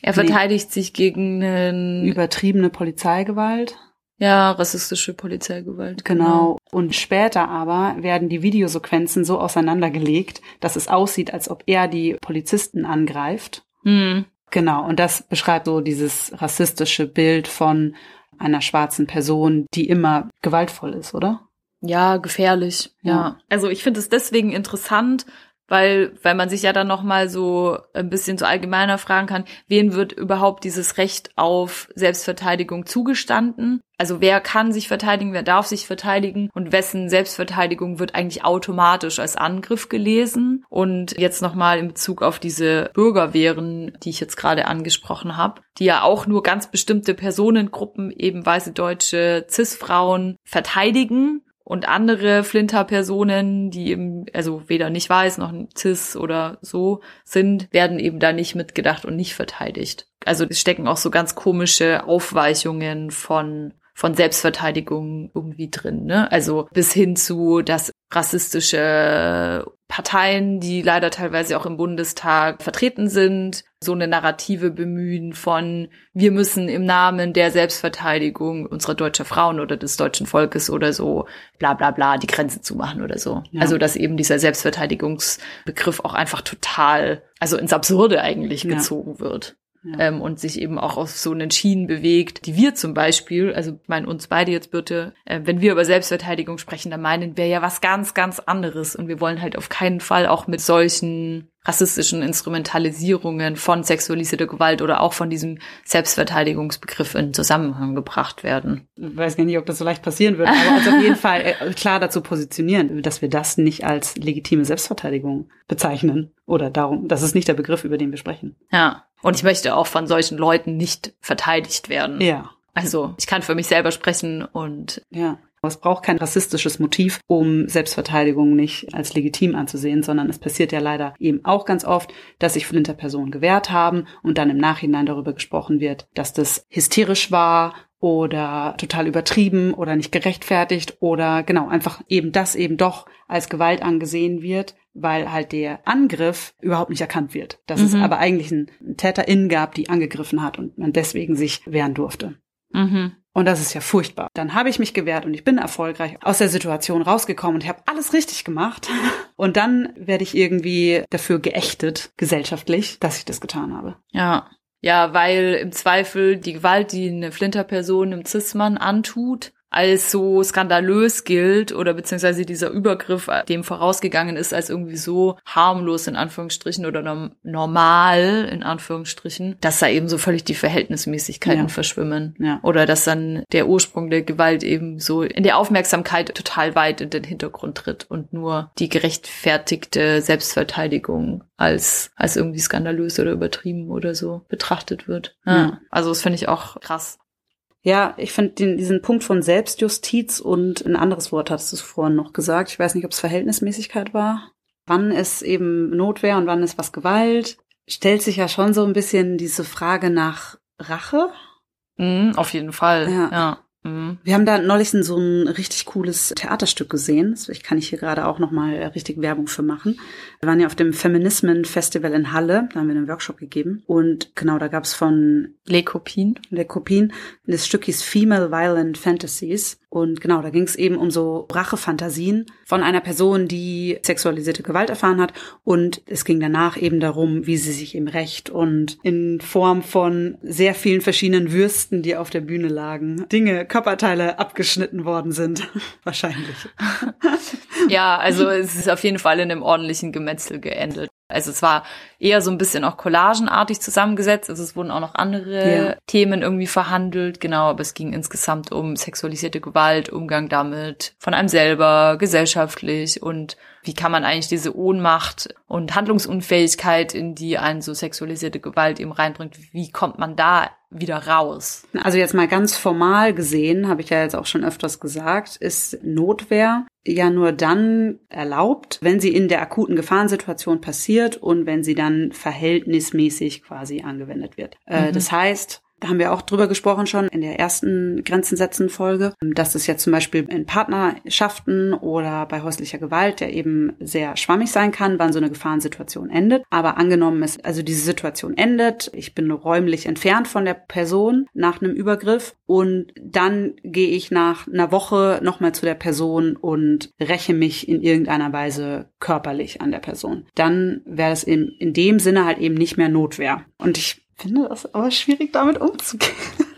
Er verteidigt sich gegen einen, übertriebene Polizeigewalt ja, rassistische Polizeigewalt. Genau. Und später aber werden die Videosequenzen so auseinandergelegt, dass es aussieht, als ob er die Polizisten angreift. Hm. Genau, und das beschreibt so dieses rassistische Bild von einer schwarzen Person, die immer gewaltvoll ist, oder? Ja, gefährlich. Ja. ja. Also ich finde es deswegen interessant, weil weil man sich ja dann noch mal so ein bisschen so allgemeiner fragen kann, wen wird überhaupt dieses Recht auf Selbstverteidigung zugestanden? Also wer kann sich verteidigen, wer darf sich verteidigen und wessen Selbstverteidigung wird eigentlich automatisch als Angriff gelesen? Und jetzt noch mal in Bezug auf diese Bürgerwehren, die ich jetzt gerade angesprochen habe, die ja auch nur ganz bestimmte Personengruppen, eben weiße deutsche Cis-Frauen verteidigen und andere Flinter-Personen, die eben, also weder nicht weiß noch cis oder so sind, werden eben da nicht mitgedacht und nicht verteidigt. Also es stecken auch so ganz komische Aufweichungen von von Selbstverteidigung irgendwie drin, ne? Also bis hin zu, dass rassistische Parteien, die leider teilweise auch im Bundestag vertreten sind, so eine Narrative bemühen von wir müssen im Namen der Selbstverteidigung unserer deutschen Frauen oder des deutschen Volkes oder so bla bla bla die Grenze zumachen oder so. Ja. Also dass eben dieser Selbstverteidigungsbegriff auch einfach total, also ins Absurde eigentlich ja. gezogen wird ja. ähm, und sich eben auch auf so einen Schienen bewegt, die wir zum Beispiel, also mein uns beide jetzt bitte, äh, wenn wir über Selbstverteidigung sprechen, dann meinen wir ja was ganz, ganz anderes und wir wollen halt auf keinen Fall auch mit solchen rassistischen Instrumentalisierungen von sexualisierter Gewalt oder auch von diesem Selbstverteidigungsbegriff in Zusammenhang gebracht werden. Ich weiß gar nicht, ob das so leicht passieren wird, aber also auf jeden Fall äh, klar dazu positionieren, dass wir das nicht als legitime Selbstverteidigung bezeichnen oder darum, das ist nicht der Begriff, über den wir sprechen. Ja. Und ich möchte auch von solchen Leuten nicht verteidigt werden. Ja. Also ich kann für mich selber sprechen und ja. Es braucht kein rassistisches Motiv, um Selbstverteidigung nicht als legitim anzusehen, sondern es passiert ja leider eben auch ganz oft, dass sich Flinterpersonen gewehrt haben und dann im Nachhinein darüber gesprochen wird, dass das hysterisch war oder total übertrieben oder nicht gerechtfertigt oder genau einfach eben das eben doch als Gewalt angesehen wird, weil halt der Angriff überhaupt nicht erkannt wird. Dass mhm. es aber eigentlich einen TäterInnen gab, die angegriffen hat und man deswegen sich wehren durfte. Mhm. Und das ist ja furchtbar. Dann habe ich mich gewehrt und ich bin erfolgreich aus der Situation rausgekommen und ich habe alles richtig gemacht. Und dann werde ich irgendwie dafür geächtet, gesellschaftlich, dass ich das getan habe. Ja. Ja, weil im Zweifel die Gewalt, die eine Flinterperson im Cis-Mann antut, als so skandalös gilt oder beziehungsweise dieser Übergriff dem vorausgegangen ist als irgendwie so harmlos in Anführungsstrichen oder normal in Anführungsstrichen, dass da eben so völlig die Verhältnismäßigkeiten ja. verschwimmen. Ja. Oder dass dann der Ursprung der Gewalt eben so in der Aufmerksamkeit total weit in den Hintergrund tritt und nur die gerechtfertigte Selbstverteidigung als, als irgendwie skandalös oder übertrieben oder so betrachtet wird. Ja. ja. Also das finde ich auch krass. Ja, ich finde diesen Punkt von Selbstjustiz und ein anderes Wort hattest du vorhin noch gesagt. Ich weiß nicht, ob es Verhältnismäßigkeit war. Wann ist eben Notwehr und wann ist was Gewalt? Stellt sich ja schon so ein bisschen diese Frage nach Rache. Mm, auf jeden Fall. Ja. ja. Mhm. Wir haben da neulich so ein richtig cooles Theaterstück gesehen. Ich kann ich hier gerade auch nochmal richtig Werbung für machen. Wir waren ja auf dem Feminismen Festival in Halle. Da haben wir einen Workshop gegeben. Und genau, da gab es von Le Copin. Le Copin. Das Stück hieß Female Violent Fantasies. Und genau, da ging es eben um so Rachefantasien von einer Person, die sexualisierte Gewalt erfahren hat. Und es ging danach eben darum, wie sie sich im Recht und in Form von sehr vielen verschiedenen Würsten, die auf der Bühne lagen, Dinge, Körperteile abgeschnitten worden sind. Wahrscheinlich. ja, also es ist auf jeden Fall in einem ordentlichen Gemetzel geendet. Also es war eher so ein bisschen auch collagenartig zusammengesetzt. Also es wurden auch noch andere ja. Themen irgendwie verhandelt. Genau, aber es ging insgesamt um sexualisierte Gewalt, Umgang damit von einem selber, gesellschaftlich und wie kann man eigentlich diese Ohnmacht und Handlungsunfähigkeit, in die einen so sexualisierte Gewalt eben reinbringt, wie kommt man da wieder raus? Also jetzt mal ganz formal gesehen, habe ich ja jetzt auch schon öfters gesagt, ist Notwehr ja nur dann erlaubt, wenn sie in der akuten Gefahrensituation passiert und wenn sie dann verhältnismäßig quasi angewendet wird. Äh, mhm. Das heißt, da haben wir auch drüber gesprochen schon in der ersten Grenzensetzen-Folge, dass es jetzt zum Beispiel in Partnerschaften oder bei häuslicher Gewalt, der eben sehr schwammig sein kann, wann so eine Gefahrensituation endet. Aber angenommen ist, also diese Situation endet, ich bin räumlich entfernt von der Person nach einem Übergriff und dann gehe ich nach einer Woche nochmal zu der Person und räche mich in irgendeiner Weise körperlich an der Person. Dann wäre es in, in dem Sinne halt eben nicht mehr Notwehr. Und ich finde das aber schwierig, damit umzugehen.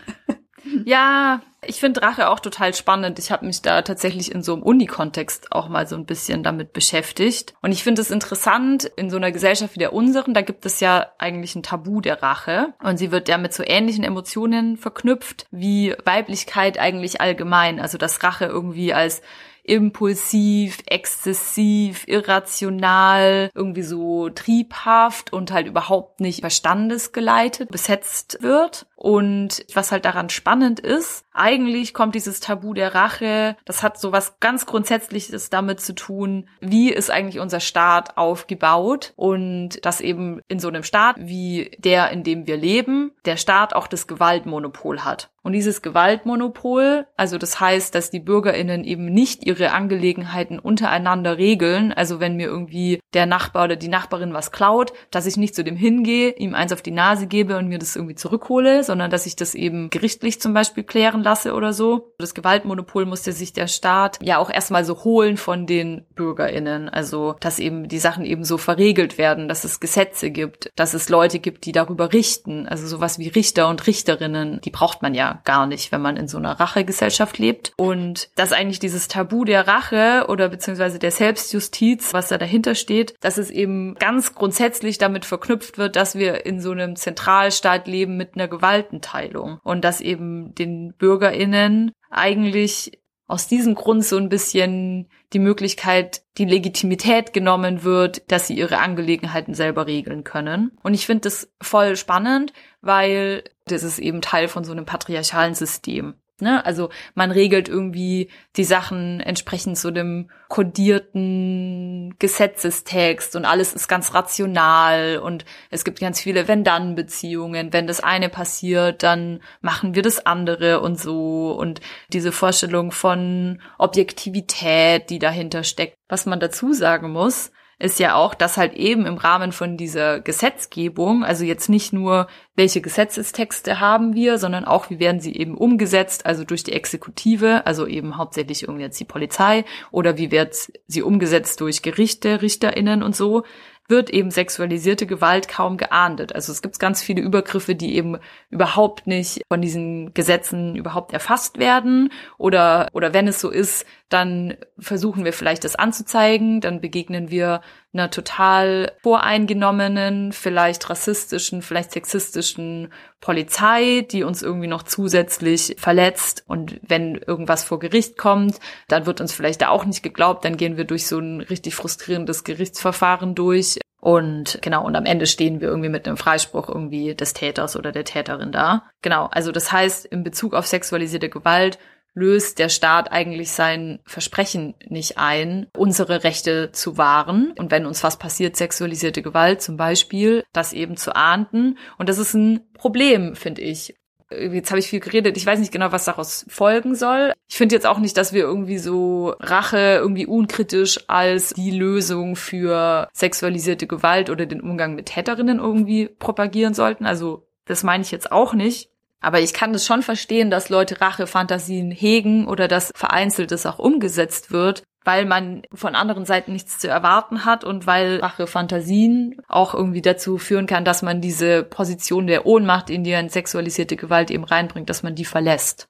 Ja, ich finde Rache auch total spannend. Ich habe mich da tatsächlich in so einem Uni-Kontext auch mal so ein bisschen damit beschäftigt. Und ich finde es interessant, in so einer Gesellschaft wie der unseren, da gibt es ja eigentlich ein Tabu der Rache. Und sie wird ja mit so ähnlichen Emotionen verknüpft wie Weiblichkeit eigentlich allgemein. Also dass Rache irgendwie als impulsiv, exzessiv, irrational, irgendwie so triebhaft und halt überhaupt nicht verstandesgeleitet besetzt wird. Und was halt daran spannend ist, eigentlich kommt dieses Tabu der Rache, das hat so was ganz Grundsätzliches damit zu tun, wie ist eigentlich unser Staat aufgebaut und dass eben in so einem Staat wie der, in dem wir leben, der Staat auch das Gewaltmonopol hat. Und dieses Gewaltmonopol, also das heißt, dass die Bürgerinnen eben nicht ihre Angelegenheiten untereinander regeln, also wenn mir irgendwie der Nachbar oder die Nachbarin was klaut, dass ich nicht zu dem hingehe, ihm eins auf die Nase gebe und mir das irgendwie zurückhole, sondern dass ich das eben gerichtlich zum Beispiel klären lasse oder so. Das Gewaltmonopol musste sich der Staat ja auch erstmal so holen von den BürgerInnen. Also, dass eben die Sachen eben so verregelt werden, dass es Gesetze gibt, dass es Leute gibt, die darüber richten. Also sowas wie Richter und Richterinnen, die braucht man ja gar nicht, wenn man in so einer Rachegesellschaft lebt. Und dass eigentlich dieses Tabu der Rache oder beziehungsweise der Selbstjustiz, was da dahinter steht, dass es eben ganz grundsätzlich damit verknüpft wird, dass wir in so einem Zentralstaat leben mit einer Gewalt Gewaltenteilung und dass eben den BürgerInnen eigentlich aus diesem Grund so ein bisschen die Möglichkeit, die Legitimität genommen wird, dass sie ihre Angelegenheiten selber regeln können. Und ich finde das voll spannend, weil das ist eben Teil von so einem patriarchalen System. Ne? Also man regelt irgendwie die Sachen entsprechend zu dem kodierten Gesetzestext und alles ist ganz rational und es gibt ganz viele Wenn-Dann-Beziehungen. Wenn das eine passiert, dann machen wir das andere und so und diese Vorstellung von Objektivität, die dahinter steckt. Was man dazu sagen muss, ist ja auch, dass halt eben im Rahmen von dieser Gesetzgebung, also jetzt nicht nur, welche Gesetzestexte haben wir, sondern auch, wie werden sie eben umgesetzt, also durch die Exekutive, also eben hauptsächlich irgendwie jetzt die Polizei, oder wie wird sie umgesetzt durch Gerichte, RichterInnen und so, wird eben sexualisierte Gewalt kaum geahndet. Also es gibt ganz viele Übergriffe, die eben überhaupt nicht von diesen Gesetzen überhaupt erfasst werden oder oder wenn es so ist, dann versuchen wir vielleicht das anzuzeigen, dann begegnen wir einer total voreingenommenen, vielleicht rassistischen, vielleicht sexistischen Polizei, die uns irgendwie noch zusätzlich verletzt. Und wenn irgendwas vor Gericht kommt, dann wird uns vielleicht da auch nicht geglaubt, dann gehen wir durch so ein richtig frustrierendes Gerichtsverfahren durch. Und genau, und am Ende stehen wir irgendwie mit einem Freispruch irgendwie des Täters oder der Täterin da. Genau, also das heißt, in Bezug auf sexualisierte Gewalt löst der Staat eigentlich sein Versprechen nicht ein, unsere Rechte zu wahren. Und wenn uns was passiert, sexualisierte Gewalt zum Beispiel, das eben zu ahnden. Und das ist ein Problem, finde ich. Jetzt habe ich viel geredet. Ich weiß nicht genau, was daraus folgen soll. Ich finde jetzt auch nicht, dass wir irgendwie so Rache irgendwie unkritisch als die Lösung für sexualisierte Gewalt oder den Umgang mit Täterinnen irgendwie propagieren sollten. Also das meine ich jetzt auch nicht. Aber ich kann es schon verstehen, dass Leute Rachefantasien hegen oder dass vereinzeltes auch umgesetzt wird, weil man von anderen Seiten nichts zu erwarten hat und weil Rachefantasien auch irgendwie dazu führen kann, dass man diese Position der Ohnmacht, in die ein sexualisierte Gewalt eben reinbringt, dass man die verlässt.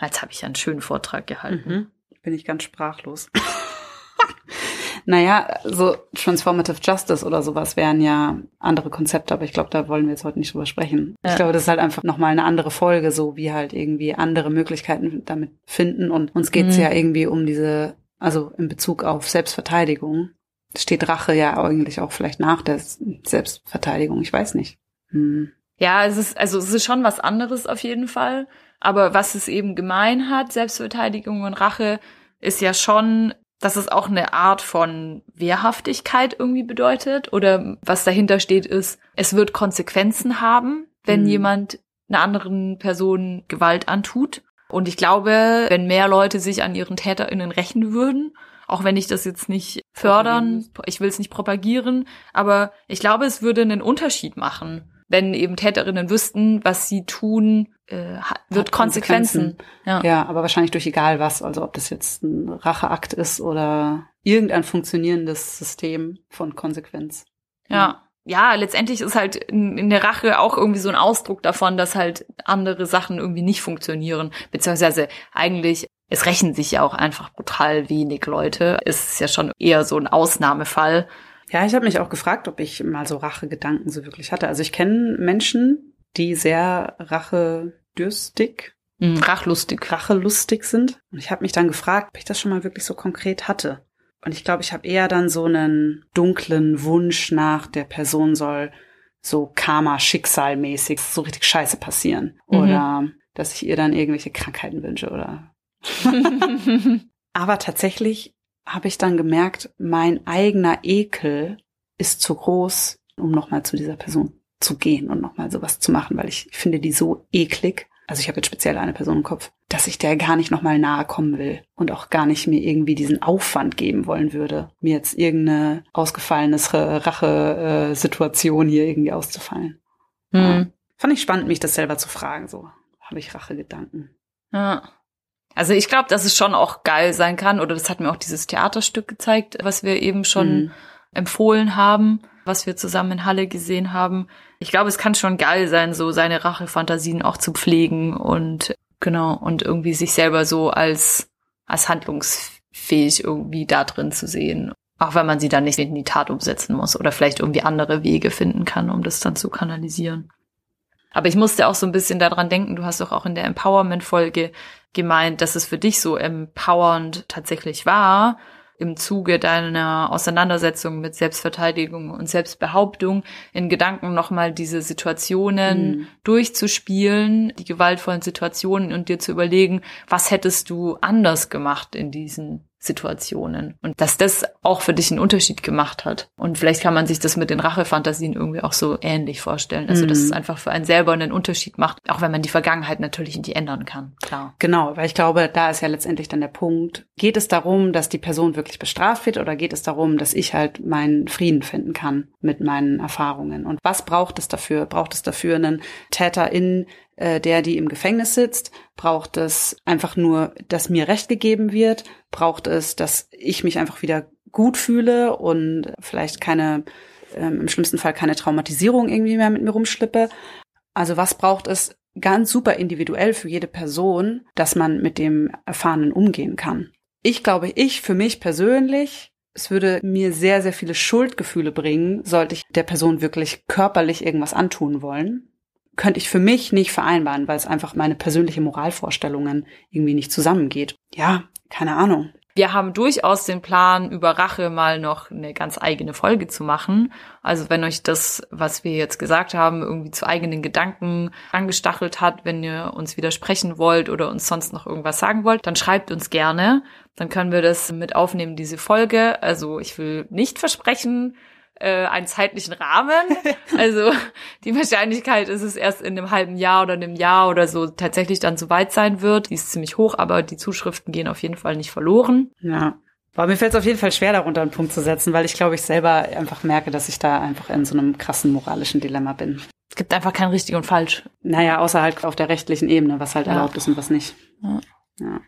Jetzt habe ich einen schönen Vortrag gehalten. Mhm. Bin ich ganz sprachlos. Naja, so Transformative Justice oder sowas wären ja andere Konzepte, aber ich glaube, da wollen wir jetzt heute nicht drüber sprechen. Ja. Ich glaube, das ist halt einfach nochmal eine andere Folge, so wie halt irgendwie andere Möglichkeiten damit finden. Und uns geht's mhm. ja irgendwie um diese, also in Bezug auf Selbstverteidigung. Steht Rache ja eigentlich auch vielleicht nach der Selbstverteidigung. Ich weiß nicht. Hm. Ja, es ist, also es ist schon was anderes auf jeden Fall. Aber was es eben gemein hat, Selbstverteidigung und Rache, ist ja schon dass es auch eine Art von Wehrhaftigkeit irgendwie bedeutet oder was dahinter steht ist, es wird Konsequenzen haben, wenn mhm. jemand einer anderen Person Gewalt antut. Und ich glaube, wenn mehr Leute sich an ihren TäterInnen rächen würden, auch wenn ich das jetzt nicht fördern, ich will es nicht propagieren, aber ich glaube, es würde einen Unterschied machen, wenn eben Täterinnen wüssten, was sie tun, äh, wird Konsequenzen. Konsequenzen. Ja. ja, aber wahrscheinlich durch egal was, also ob das jetzt ein Racheakt ist oder irgendein funktionierendes System von Konsequenz. Ja. ja, letztendlich ist halt in, in der Rache auch irgendwie so ein Ausdruck davon, dass halt andere Sachen irgendwie nicht funktionieren. Beziehungsweise eigentlich, es rächen sich ja auch einfach brutal wenig Leute. Es ist ja schon eher so ein Ausnahmefall. Ja, ich habe mich auch gefragt, ob ich mal so Rachegedanken so wirklich hatte. Also ich kenne Menschen, die sehr rachedürstig, Mhm, rachlustig. rachelustig sind. Und ich habe mich dann gefragt, ob ich das schon mal wirklich so konkret hatte. Und ich glaube, ich habe eher dann so einen dunklen Wunsch nach, der Person soll so Karma-Schicksalmäßig so richtig Scheiße passieren. Mhm. Oder dass ich ihr dann irgendwelche Krankheiten wünsche oder. Aber tatsächlich habe ich dann gemerkt, mein eigener Ekel ist zu groß, um nochmal zu dieser Person zu gehen und nochmal sowas zu machen, weil ich finde die so eklig. Also ich habe jetzt speziell eine Person im Kopf, dass ich der gar nicht nochmal nahe kommen will und auch gar nicht mir irgendwie diesen Aufwand geben wollen würde, mir jetzt irgendeine ausgefallene Rache-Situation hier irgendwie auszufallen. Ja. Hm. Fand ich spannend, mich das selber zu fragen. So habe ich Rachegedanken. Ja. Also ich glaube, dass es schon auch geil sein kann, oder das hat mir auch dieses Theaterstück gezeigt, was wir eben schon Mhm. empfohlen haben, was wir zusammen in Halle gesehen haben. Ich glaube, es kann schon geil sein, so seine Rachefantasien auch zu pflegen und genau und irgendwie sich selber so als als handlungsfähig irgendwie da drin zu sehen, auch wenn man sie dann nicht in die Tat umsetzen muss oder vielleicht irgendwie andere Wege finden kann, um das dann zu kanalisieren. Aber ich musste auch so ein bisschen daran denken, du hast doch auch in der Empowerment-Folge gemeint, dass es für dich so empowernd tatsächlich war, im Zuge deiner Auseinandersetzung mit Selbstverteidigung und Selbstbehauptung in Gedanken nochmal diese Situationen Mhm. durchzuspielen, die gewaltvollen Situationen und dir zu überlegen, was hättest du anders gemacht in diesen Situationen und dass das auch für dich einen Unterschied gemacht hat. Und vielleicht kann man sich das mit den Rachefantasien irgendwie auch so ähnlich vorstellen. Also, dass Mhm. es einfach für einen selber einen Unterschied macht, auch wenn man die Vergangenheit natürlich nicht ändern kann. Klar. Genau, weil ich glaube, da ist ja letztendlich dann der Punkt. Geht es darum, dass die Person wirklich bestraft wird oder geht es darum, dass ich halt meinen Frieden finden kann mit meinen Erfahrungen? Und was braucht es dafür? Braucht es dafür einen Täter in, äh, der, die im Gefängnis sitzt? Braucht es einfach nur, dass mir Recht gegeben wird? Braucht es, dass ich mich einfach wieder gut fühle und vielleicht keine, ähm, im schlimmsten Fall keine Traumatisierung irgendwie mehr mit mir rumschlippe? Also was braucht es ganz super individuell für jede Person, dass man mit dem Erfahrenen umgehen kann? Ich glaube, ich für mich persönlich, es würde mir sehr, sehr viele Schuldgefühle bringen, sollte ich der Person wirklich körperlich irgendwas antun wollen. Könnte ich für mich nicht vereinbaren, weil es einfach meine persönliche Moralvorstellungen irgendwie nicht zusammengeht. Ja, keine Ahnung. Wir haben durchaus den Plan, über Rache mal noch eine ganz eigene Folge zu machen. Also wenn euch das, was wir jetzt gesagt haben, irgendwie zu eigenen Gedanken angestachelt hat, wenn ihr uns widersprechen wollt oder uns sonst noch irgendwas sagen wollt, dann schreibt uns gerne. Dann können wir das mit aufnehmen, diese Folge. Also ich will nicht versprechen, äh, einen zeitlichen Rahmen. Also die Wahrscheinlichkeit ist es erst in einem halben Jahr oder einem Jahr oder so tatsächlich dann so weit sein wird. Die ist ziemlich hoch, aber die Zuschriften gehen auf jeden Fall nicht verloren. Ja. Aber mir fällt es auf jeden Fall schwer, darunter einen Punkt zu setzen, weil ich glaube, ich selber einfach merke, dass ich da einfach in so einem krassen moralischen Dilemma bin. Es gibt einfach kein richtig und falsch. Naja, außer halt auf der rechtlichen Ebene, was halt Ja. erlaubt ist und was nicht. Ja. Ja.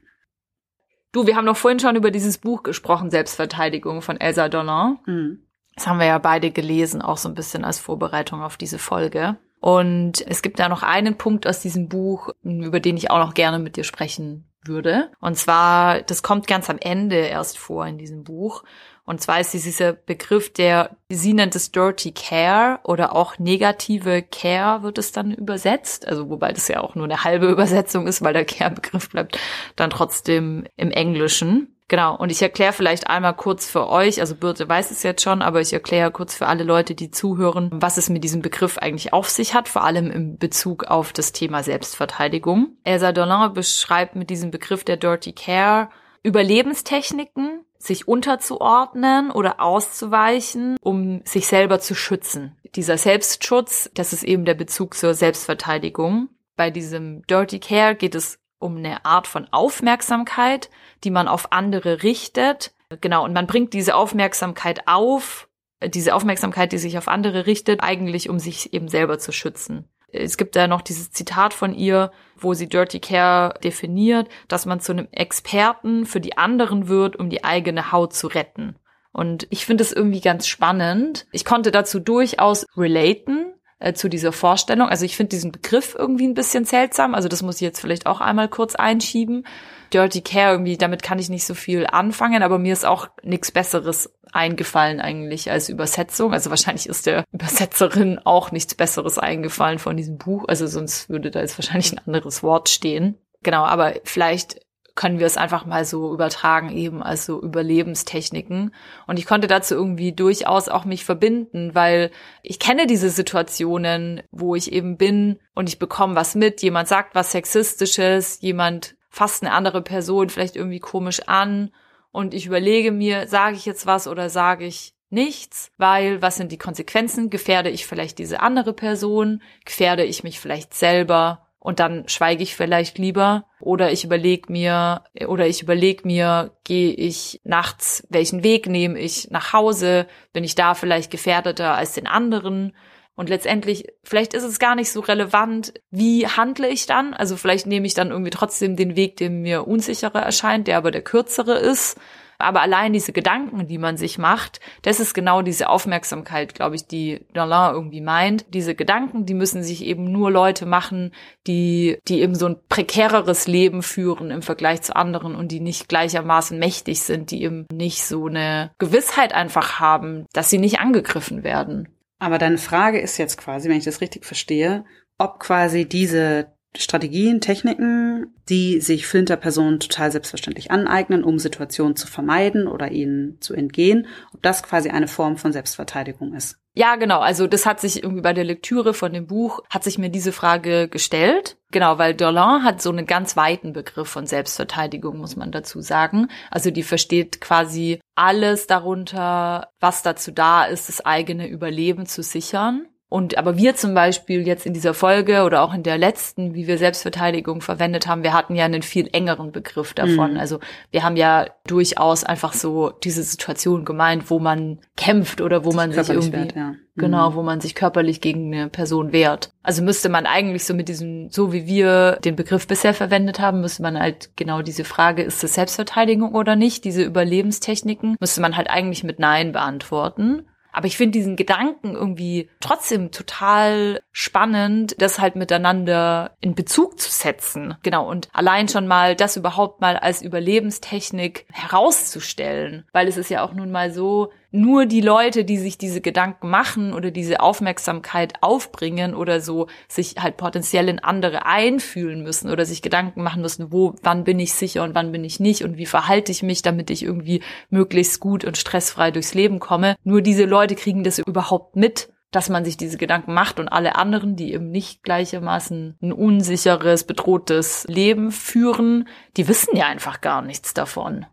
Du, wir haben doch vorhin schon über dieses Buch gesprochen, Selbstverteidigung von Elsa Dollin. Mhm. Das haben wir ja beide gelesen, auch so ein bisschen als Vorbereitung auf diese Folge. Und es gibt da noch einen Punkt aus diesem Buch, über den ich auch noch gerne mit dir sprechen würde. Und zwar, das kommt ganz am Ende erst vor in diesem Buch. Und zwar ist dieser Begriff der, sie nennt es Dirty Care oder auch negative Care wird es dann übersetzt. Also wobei das ja auch nur eine halbe Übersetzung ist, weil der Care-Begriff bleibt dann trotzdem im Englischen. Genau, und ich erkläre vielleicht einmal kurz für euch, also Birte weiß es jetzt schon, aber ich erkläre kurz für alle Leute, die zuhören, was es mit diesem Begriff eigentlich auf sich hat, vor allem im Bezug auf das Thema Selbstverteidigung. Elsa Dollin beschreibt mit diesem Begriff der Dirty Care Überlebenstechniken, sich unterzuordnen oder auszuweichen, um sich selber zu schützen. Dieser Selbstschutz, das ist eben der Bezug zur Selbstverteidigung. Bei diesem Dirty Care geht es um eine Art von Aufmerksamkeit, die man auf andere richtet. Genau, und man bringt diese Aufmerksamkeit auf, äh, diese Aufmerksamkeit, die sich auf andere richtet, eigentlich um sich eben selber zu schützen. Es gibt da noch dieses Zitat von ihr, wo sie Dirty Care definiert, dass man zu einem Experten für die anderen wird, um die eigene Haut zu retten. Und ich finde es irgendwie ganz spannend. Ich konnte dazu durchaus relaten, äh, zu dieser Vorstellung. Also ich finde diesen Begriff irgendwie ein bisschen seltsam. Also das muss ich jetzt vielleicht auch einmal kurz einschieben. Dirty Care irgendwie, damit kann ich nicht so viel anfangen, aber mir ist auch nichts Besseres eingefallen eigentlich als Übersetzung. Also wahrscheinlich ist der Übersetzerin auch nichts Besseres eingefallen von diesem Buch. Also sonst würde da jetzt wahrscheinlich ein anderes Wort stehen. Genau, aber vielleicht können wir es einfach mal so übertragen, eben als so Überlebenstechniken. Und ich konnte dazu irgendwie durchaus auch mich verbinden, weil ich kenne diese Situationen, wo ich eben bin und ich bekomme was mit, jemand sagt was Sexistisches, jemand fasst eine andere Person vielleicht irgendwie komisch an und ich überlege mir, sage ich jetzt was oder sage ich nichts, weil was sind die Konsequenzen? Gefährde ich vielleicht diese andere Person? Gefährde ich mich vielleicht selber? Und dann schweige ich vielleicht lieber oder ich überlege mir oder ich überlege mir, gehe ich nachts, welchen Weg nehme ich nach Hause, bin ich da vielleicht gefährdeter als den anderen? Und letztendlich vielleicht ist es gar nicht so relevant, wie handle ich dann, also vielleicht nehme ich dann irgendwie trotzdem den Weg, der mir unsicherer erscheint, der aber der kürzere ist aber allein diese Gedanken, die man sich macht, das ist genau diese Aufmerksamkeit, glaube ich, die Darlin irgendwie meint. Diese Gedanken, die müssen sich eben nur Leute machen, die, die eben so ein prekäreres Leben führen im Vergleich zu anderen und die nicht gleichermaßen mächtig sind, die eben nicht so eine Gewissheit einfach haben, dass sie nicht angegriffen werden. Aber deine Frage ist jetzt quasi, wenn ich das richtig verstehe, ob quasi diese Strategien, Techniken, die sich Flinterpersonen total selbstverständlich aneignen, um Situationen zu vermeiden oder ihnen zu entgehen, ob das quasi eine Form von Selbstverteidigung ist. Ja, genau. Also das hat sich irgendwie bei der Lektüre von dem Buch, hat sich mir diese Frage gestellt. Genau, weil Dorlan hat so einen ganz weiten Begriff von Selbstverteidigung, muss man dazu sagen. Also die versteht quasi alles darunter, was dazu da ist, das eigene Überleben zu sichern. Und aber wir zum Beispiel jetzt in dieser Folge oder auch in der letzten, wie wir Selbstverteidigung verwendet haben, wir hatten ja einen viel engeren Begriff davon. Mhm. Also wir haben ja durchaus einfach so diese Situation gemeint, wo man kämpft oder wo sich man sich irgendwie wehrt, ja. genau, mhm. wo man sich körperlich gegen eine Person wehrt. Also müsste man eigentlich so mit diesem, so wie wir den Begriff bisher verwendet haben, müsste man halt genau diese Frage, ist das Selbstverteidigung oder nicht, diese Überlebenstechniken, müsste man halt eigentlich mit Nein beantworten. Aber ich finde diesen Gedanken irgendwie trotzdem total spannend, das halt miteinander in Bezug zu setzen. Genau. Und allein schon mal das überhaupt mal als Überlebenstechnik herauszustellen. Weil es ist ja auch nun mal so, nur die Leute, die sich diese Gedanken machen oder diese Aufmerksamkeit aufbringen oder so sich halt potenziell in andere einfühlen müssen oder sich Gedanken machen müssen, wo, wann bin ich sicher und wann bin ich nicht und wie verhalte ich mich, damit ich irgendwie möglichst gut und stressfrei durchs Leben komme. Nur diese Leute kriegen das überhaupt mit dass man sich diese Gedanken macht und alle anderen, die eben nicht gleichermaßen ein unsicheres, bedrohtes Leben führen, die wissen ja einfach gar nichts davon.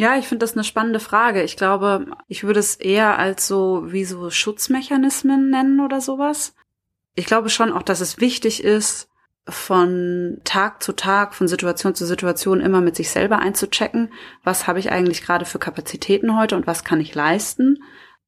Ja, ich finde das eine spannende Frage. Ich glaube, ich würde es eher als so wie so Schutzmechanismen nennen oder sowas. Ich glaube schon auch, dass es wichtig ist, von Tag zu Tag, von Situation zu Situation immer mit sich selber einzuchecken, was habe ich eigentlich gerade für Kapazitäten heute und was kann ich leisten.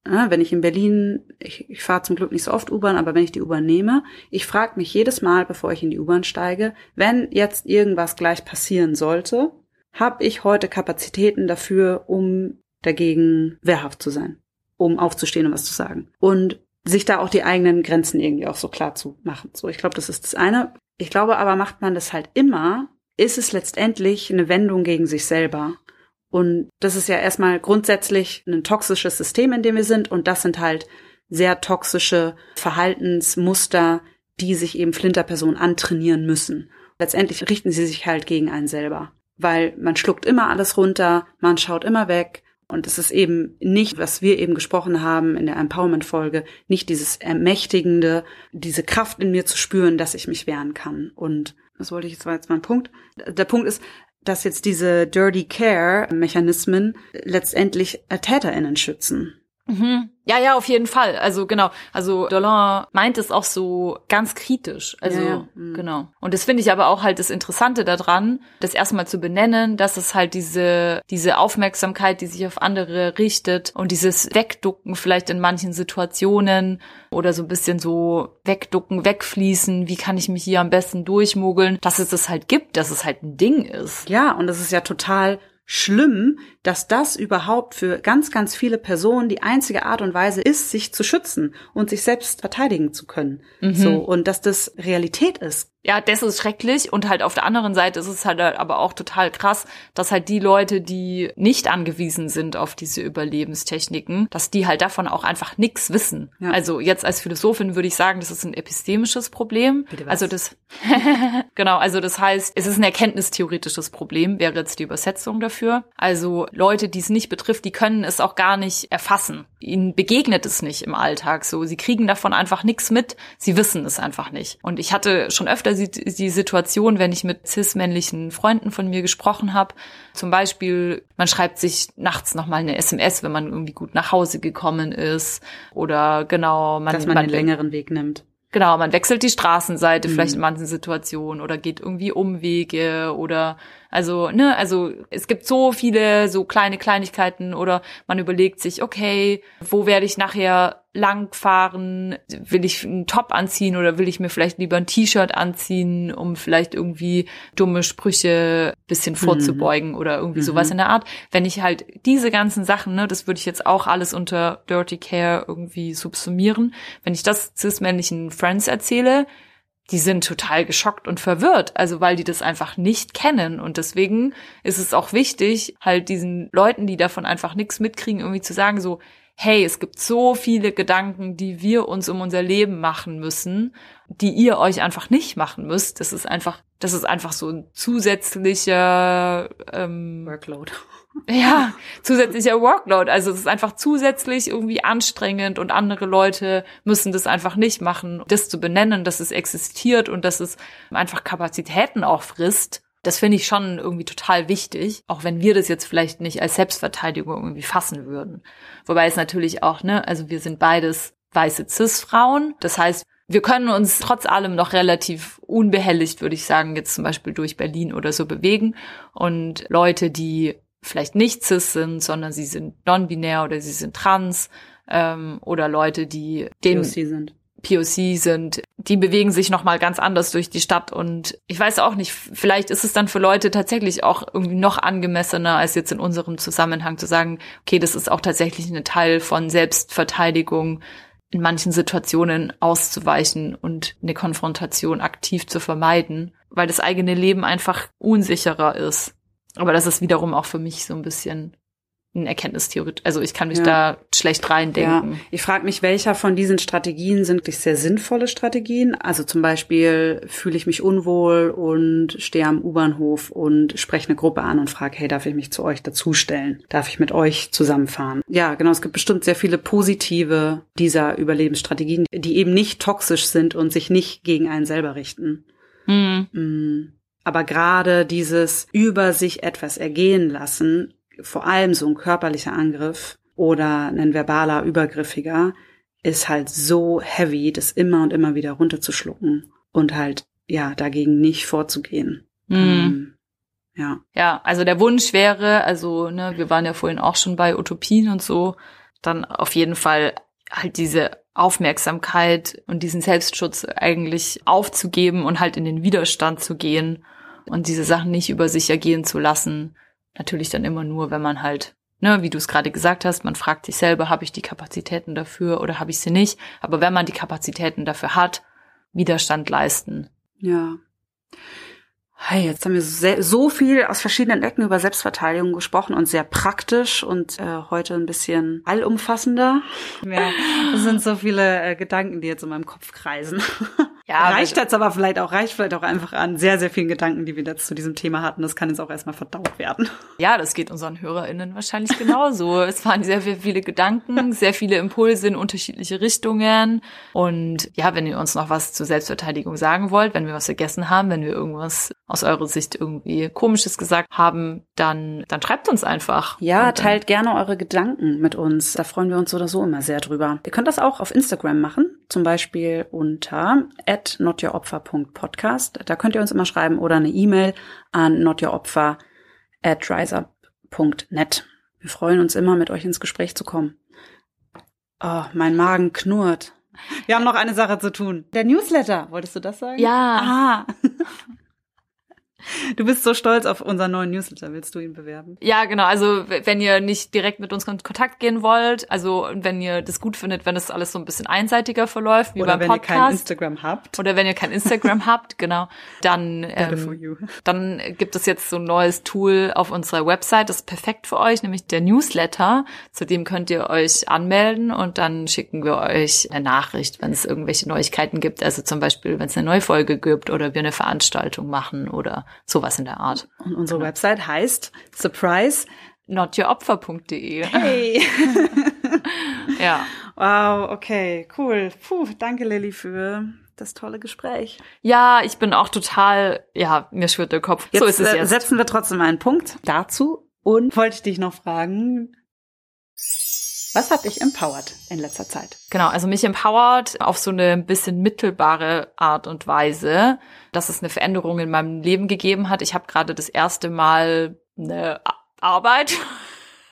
Ja, wenn ich in Berlin, ich, ich fahre zum Glück nicht so oft U-Bahn, aber wenn ich die U-Bahn nehme, ich frage mich jedes Mal, bevor ich in die U-Bahn steige, wenn jetzt irgendwas gleich passieren sollte, habe ich heute Kapazitäten dafür, um dagegen wehrhaft zu sein, um aufzustehen und was zu sagen. Und sich da auch die eigenen Grenzen irgendwie auch so klar zu machen. So, ich glaube, das ist das eine. Ich glaube aber, macht man das halt immer, ist es letztendlich eine Wendung gegen sich selber. Und das ist ja erstmal grundsätzlich ein toxisches System, in dem wir sind. Und das sind halt sehr toxische Verhaltensmuster, die sich eben Flinterpersonen antrainieren müssen. Letztendlich richten sie sich halt gegen einen selber weil man schluckt immer alles runter, man schaut immer weg. Und es ist eben nicht, was wir eben gesprochen haben in der Empowerment-Folge, nicht dieses Ermächtigende, diese Kraft in mir zu spüren, dass ich mich wehren kann. Und was wollte ich jetzt, war jetzt mein Punkt. Der Punkt ist, dass jetzt diese Dirty Care-Mechanismen letztendlich TäterInnen schützen. Mhm. Ja, ja, auf jeden Fall. Also genau. Also Dolan meint es auch so ganz kritisch. Also ja, ja. Mhm. genau. Und das finde ich aber auch halt das Interessante daran, das erstmal zu benennen, dass es halt diese diese Aufmerksamkeit, die sich auf andere richtet und dieses Wegducken vielleicht in manchen Situationen oder so ein bisschen so wegducken, wegfließen. Wie kann ich mich hier am besten durchmogeln? Dass es das halt gibt, dass es halt ein Ding ist. Ja, und das ist ja total schlimm, dass das überhaupt für ganz, ganz viele Personen die einzige Art und Weise ist, sich zu schützen und sich selbst verteidigen zu können. Mhm. So. Und dass das Realität ist ja, das ist schrecklich und halt auf der anderen Seite ist es halt aber auch total krass, dass halt die Leute, die nicht angewiesen sind auf diese Überlebenstechniken, dass die halt davon auch einfach nichts wissen. Ja. Also jetzt als Philosophin würde ich sagen, das ist ein epistemisches Problem. Bitte was? Also das genau, also das heißt, es ist ein erkenntnistheoretisches Problem, wäre jetzt die Übersetzung dafür. Also Leute, die es nicht betrifft, die können es auch gar nicht erfassen. Ihnen begegnet es nicht im Alltag so. Sie kriegen davon einfach nichts mit. Sie wissen es einfach nicht. Und ich hatte schon öfter die, die Situation, wenn ich mit cis-männlichen Freunden von mir gesprochen habe. Zum Beispiel, man schreibt sich nachts nochmal eine SMS, wenn man irgendwie gut nach Hause gekommen ist. Oder genau, man, Dass man, man den längeren Weg nimmt. Genau, man wechselt die Straßenseite mhm. vielleicht in manchen Situationen oder geht irgendwie Umwege oder also, ne, also es gibt so viele so kleine Kleinigkeiten oder man überlegt sich, okay, wo werde ich nachher langfahren? Will ich einen Top anziehen oder will ich mir vielleicht lieber ein T-Shirt anziehen, um vielleicht irgendwie dumme Sprüche bisschen vorzubeugen mhm. oder irgendwie mhm. sowas in der Art? Wenn ich halt diese ganzen Sachen, ne, das würde ich jetzt auch alles unter Dirty Care irgendwie subsumieren. Wenn ich das cis-männlichen Friends erzähle, die sind total geschockt und verwirrt, also weil die das einfach nicht kennen. Und deswegen ist es auch wichtig, halt diesen Leuten, die davon einfach nichts mitkriegen, irgendwie zu sagen, so, hey, es gibt so viele Gedanken, die wir uns um unser Leben machen müssen, die ihr euch einfach nicht machen müsst. Das ist einfach, das ist einfach so ein zusätzlicher ähm, Workload. Ja, zusätzlicher Workload. Also es ist einfach zusätzlich irgendwie anstrengend und andere Leute müssen das einfach nicht machen. Das zu benennen, dass es existiert und dass es einfach Kapazitäten auch frisst, das finde ich schon irgendwie total wichtig, auch wenn wir das jetzt vielleicht nicht als Selbstverteidigung irgendwie fassen würden. Wobei es natürlich auch, ne, also wir sind beides weiße Cis-Frauen. Das heißt, wir können uns trotz allem noch relativ unbehelligt, würde ich sagen, jetzt zum Beispiel durch Berlin oder so bewegen. Und Leute, die vielleicht nicht cis sind, sondern sie sind non-binär oder sie sind trans ähm, oder Leute, die den POC sind. POC sind, die bewegen sich noch mal ganz anders durch die Stadt und ich weiß auch nicht, vielleicht ist es dann für Leute tatsächlich auch irgendwie noch angemessener als jetzt in unserem Zusammenhang zu sagen, okay, das ist auch tatsächlich ein Teil von Selbstverteidigung, in manchen Situationen auszuweichen und eine Konfrontation aktiv zu vermeiden, weil das eigene Leben einfach unsicherer ist. Aber das ist wiederum auch für mich so ein bisschen ein Erkenntnistheorie. Also ich kann mich ja. da schlecht reindenken. Ja. Ich frage mich, welcher von diesen Strategien sind wirklich sehr sinnvolle Strategien? Also zum Beispiel fühle ich mich unwohl und stehe am U-Bahnhof und spreche eine Gruppe an und frage, hey, darf ich mich zu euch dazustellen? Darf ich mit euch zusammenfahren? Ja, genau. Es gibt bestimmt sehr viele positive dieser Überlebensstrategien, die eben nicht toxisch sind und sich nicht gegen einen selber richten. Mhm. Aber gerade dieses über sich etwas ergehen lassen, vor allem so ein körperlicher Angriff oder ein verbaler, übergriffiger, ist halt so heavy, das immer und immer wieder runterzuschlucken und halt, ja, dagegen nicht vorzugehen. Mhm. Ähm, ja. Ja, also der Wunsch wäre, also, ne, wir waren ja vorhin auch schon bei Utopien und so, dann auf jeden Fall halt diese Aufmerksamkeit und diesen Selbstschutz eigentlich aufzugeben und halt in den Widerstand zu gehen und diese Sachen nicht über sich ergehen zu lassen. Natürlich dann immer nur, wenn man halt, ne, wie du es gerade gesagt hast, man fragt sich selber, habe ich die Kapazitäten dafür oder habe ich sie nicht? Aber wenn man die Kapazitäten dafür hat, Widerstand leisten. Ja. Hey, jetzt haben wir sehr, so viel aus verschiedenen Ecken über Selbstverteidigung gesprochen und sehr praktisch und äh, heute ein bisschen allumfassender. Ja, das sind so viele äh, Gedanken, die jetzt in meinem Kopf kreisen. Ja, reicht jetzt aber vielleicht auch, reicht vielleicht auch einfach an sehr, sehr vielen Gedanken, die wir jetzt zu diesem Thema hatten. Das kann jetzt auch erstmal verdaut werden. Ja, das geht unseren HörerInnen wahrscheinlich genauso. es waren sehr, sehr viele Gedanken, sehr viele Impulse in unterschiedliche Richtungen. Und ja, wenn ihr uns noch was zur Selbstverteidigung sagen wollt, wenn wir was vergessen haben, wenn wir irgendwas aus eurer Sicht irgendwie Komisches gesagt haben, dann, dann schreibt uns einfach. Ja, teilt gerne eure Gedanken mit uns. Da freuen wir uns so oder so immer sehr drüber. Ihr könnt das auch auf Instagram machen, zum Beispiel unter at notyouropfer.podcast. Da könnt ihr uns immer schreiben oder eine E-Mail an notyouropfer at riseup.net. Wir freuen uns immer, mit euch ins Gespräch zu kommen. Oh, mein Magen knurrt. Wir haben noch eine Sache zu tun. Der Newsletter, wolltest du das sagen? Ja. Ah. Du bist so stolz auf unseren neuen Newsletter. Willst du ihn bewerben? Ja, genau. Also wenn ihr nicht direkt mit uns in Kontakt gehen wollt, also wenn ihr das gut findet, wenn das alles so ein bisschen einseitiger verläuft, wie Oder beim wenn Podcast. ihr kein Instagram habt. oder wenn ihr kein Instagram habt, genau, dann, ähm, dann gibt es jetzt so ein neues Tool auf unserer Website, das ist perfekt für euch, nämlich der Newsletter. Zu dem könnt ihr euch anmelden und dann schicken wir euch eine Nachricht, wenn es irgendwelche Neuigkeiten gibt. Also zum Beispiel, wenn es eine neue Folge gibt oder wir eine Veranstaltung machen oder sowas in der Art. Und unsere Website heißt Surprise. Notyouropfer.de. Hey. Ja. wow, okay, cool. Puh, danke Lilly für das tolle Gespräch. Ja, ich bin auch total, ja, mir schwirrt der Kopf. Jetzt so ist es äh, jetzt. setzen wir trotzdem einen Punkt dazu und wollte ich dich noch fragen, was hat dich empowered in letzter Zeit? Genau, also mich empowert auf so eine ein bisschen mittelbare Art und Weise, dass es eine Veränderung in meinem Leben gegeben hat. Ich habe gerade das erste Mal eine Arbeit.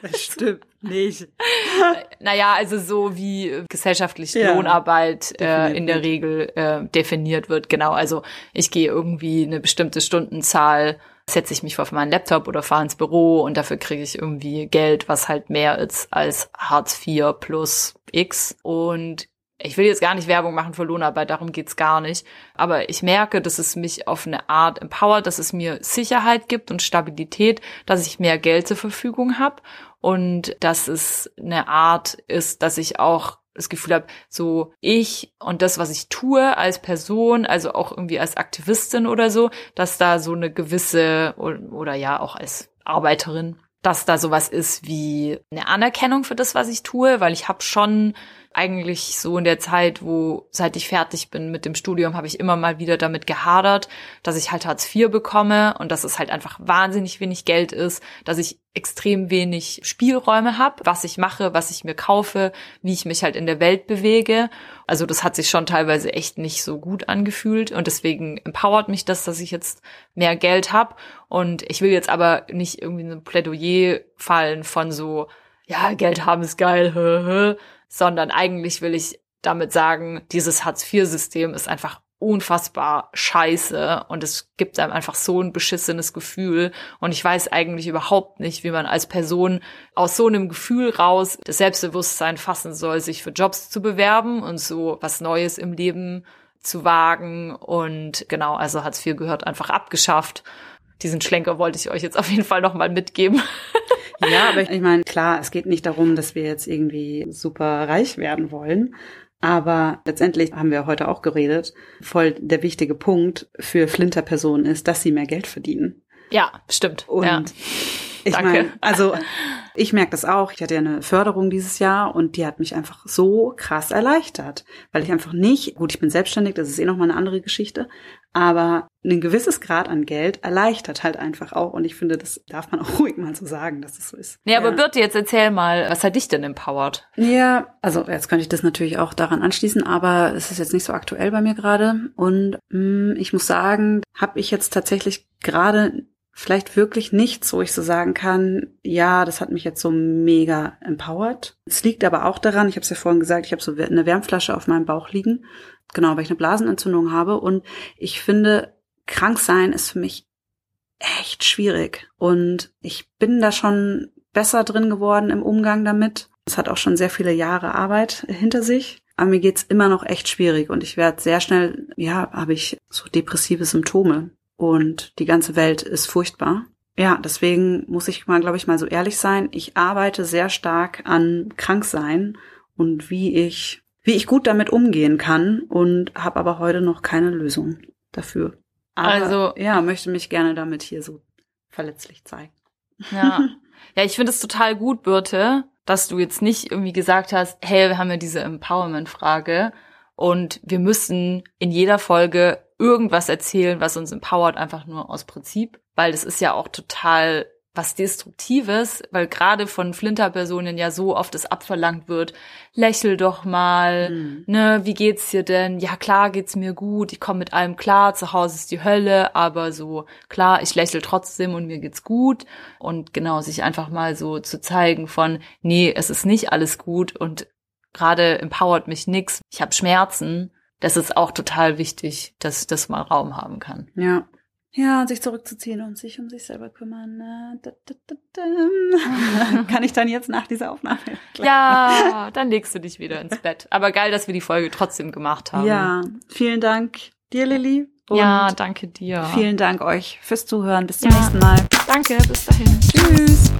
Das stimmt nicht. naja, also so wie äh, gesellschaftlich Ja, Lohnarbeit äh, in der wird. Regel äh, definiert wird. Genau, also ich gehe irgendwie eine bestimmte Stundenzahl, setze ich mich vor meinen Laptop oder fahre ins Büro und dafür kriege ich irgendwie Geld, was halt mehr ist als Hartz IV plus X. Und ich will jetzt gar nicht Werbung machen für Lohnarbeit, darum geht's gar nicht. Aber ich merke, dass es mich auf eine Art empowert, dass es mir Sicherheit gibt und Stabilität, dass ich mehr Geld zur Verfügung habe und dass es eine Art ist, dass ich auch das Gefühl habe, so ich und das, was ich tue als Person, also auch irgendwie als Aktivistin oder so, dass da so eine gewisse oder, ja auch als Arbeiterin, dass da sowas ist wie eine Anerkennung für das, was ich tue, weil ich habe schon eigentlich so in der Zeit, wo seit ich fertig bin mit dem Studium, habe ich immer mal wieder damit gehadert, dass ich halt Hartz IV bekomme und dass es halt einfach wahnsinnig wenig Geld ist, dass ich extrem wenig Spielräume habe, was ich mache, was ich mir kaufe, wie ich mich halt in der Welt bewege. Also das hat sich schon teilweise echt nicht so gut angefühlt und deswegen empowert mich das, dass ich jetzt mehr Geld habe und ich will jetzt aber nicht irgendwie in ein Plädoyer fallen von so ja, Geld haben ist geil, sondern eigentlich will ich damit sagen, dieses Hartz-IV-System ist einfach unfassbar scheiße und es gibt einem einfach so ein beschissenes Gefühl. Und ich weiß eigentlich überhaupt nicht, wie man als Person aus so einem Gefühl raus das Selbstbewusstsein fassen soll, sich für Jobs zu bewerben und so was Neues im Leben zu wagen. Und genau, also Hartz IV gehört einfach abgeschafft. Diesen Schlenker wollte ich euch jetzt auf jeden Fall nochmal mitgeben. Ja, aber ich meine, klar, es geht nicht darum, dass wir jetzt irgendwie super reich werden wollen. Aber letztendlich haben wir heute auch geredet, voll der wichtige Punkt für Flinter-Personen ist, dass sie mehr Geld verdienen. Ja, stimmt. Und ja. ich meine, also ich merke das auch. Ich hatte ja eine Förderung dieses Jahr und die hat mich einfach so krass erleichtert, weil ich einfach nicht, gut, ich bin selbstständig, das ist eh nochmal eine andere Geschichte, aber ein gewisses Grad an Geld erleichtert halt einfach auch und ich finde, das darf man auch ruhig mal so sagen, dass es so ist. Nee, aber ja. Birte, jetzt erzähl mal, was hat dich denn empowert? Ja, also jetzt könnte ich das natürlich auch daran anschließen, aber es ist jetzt nicht so aktuell bei mir gerade. Und mh, ich muss sagen, habe ich jetzt tatsächlich gerade vielleicht wirklich nichts, wo ich so sagen kann, ja, das hat mich jetzt so mega empowert. Es liegt aber auch daran, ich habe es ja vorhin gesagt, ich habe so eine Wärmflasche auf meinem Bauch liegen, genau, weil ich eine Blasenentzündung habe. Und ich finde, krank sein ist für mich echt schwierig. Und ich bin da schon besser drin geworden im Umgang damit. Es hat auch schon sehr viele Jahre Arbeit hinter sich. Aber mir geht's immer noch echt schwierig und ich werde sehr schnell, ja, habe ich so depressive Symptome und die ganze Welt ist furchtbar. Ja, deswegen muss ich mal, glaube ich, mal so ehrlich sein. Ich arbeite sehr stark an Kranksein und wie ich, wie ich gut damit umgehen kann und habe aber heute noch keine Lösung dafür. Aber, Also- ja, möchte mich gerne damit hier so verletzlich zeigen. Ja. ja, ich finde es total gut, Birte, dass du jetzt nicht irgendwie gesagt hast, hey, wir haben ja diese Empowerment-Frage und wir müssen in jeder Folge irgendwas erzählen, was uns empowert, einfach nur aus Prinzip, weil das ist ja auch total was Destruktives, weil gerade von Flinter-Personen ja so oft es abverlangt wird, lächel doch mal, Mhm. ne, wie geht's dir denn? Ja, klar geht's mir gut, ich komme mit allem klar, zu Hause ist die Hölle, aber so, klar, ich lächle trotzdem und mir geht's gut. Und genau, sich einfach mal so zu zeigen von, nee, es ist nicht alles gut und gerade empowert mich nix, ich habe Schmerzen. Das ist auch total wichtig, dass das mal Raum haben kann. Ja. Ja, und sich zurückzuziehen und sich um sich selber kümmern. Da, da, da. Kann ich dann jetzt nach dieser Aufnahme? Ja, dann legst du dich wieder ins Bett. Aber geil, dass wir die Folge trotzdem gemacht haben. Ja, vielen Dank dir, Lilly. Ja, danke dir. Vielen Dank euch fürs Zuhören. Bis zum Ja. nächsten Mal. Danke, bis dahin. Tschüss.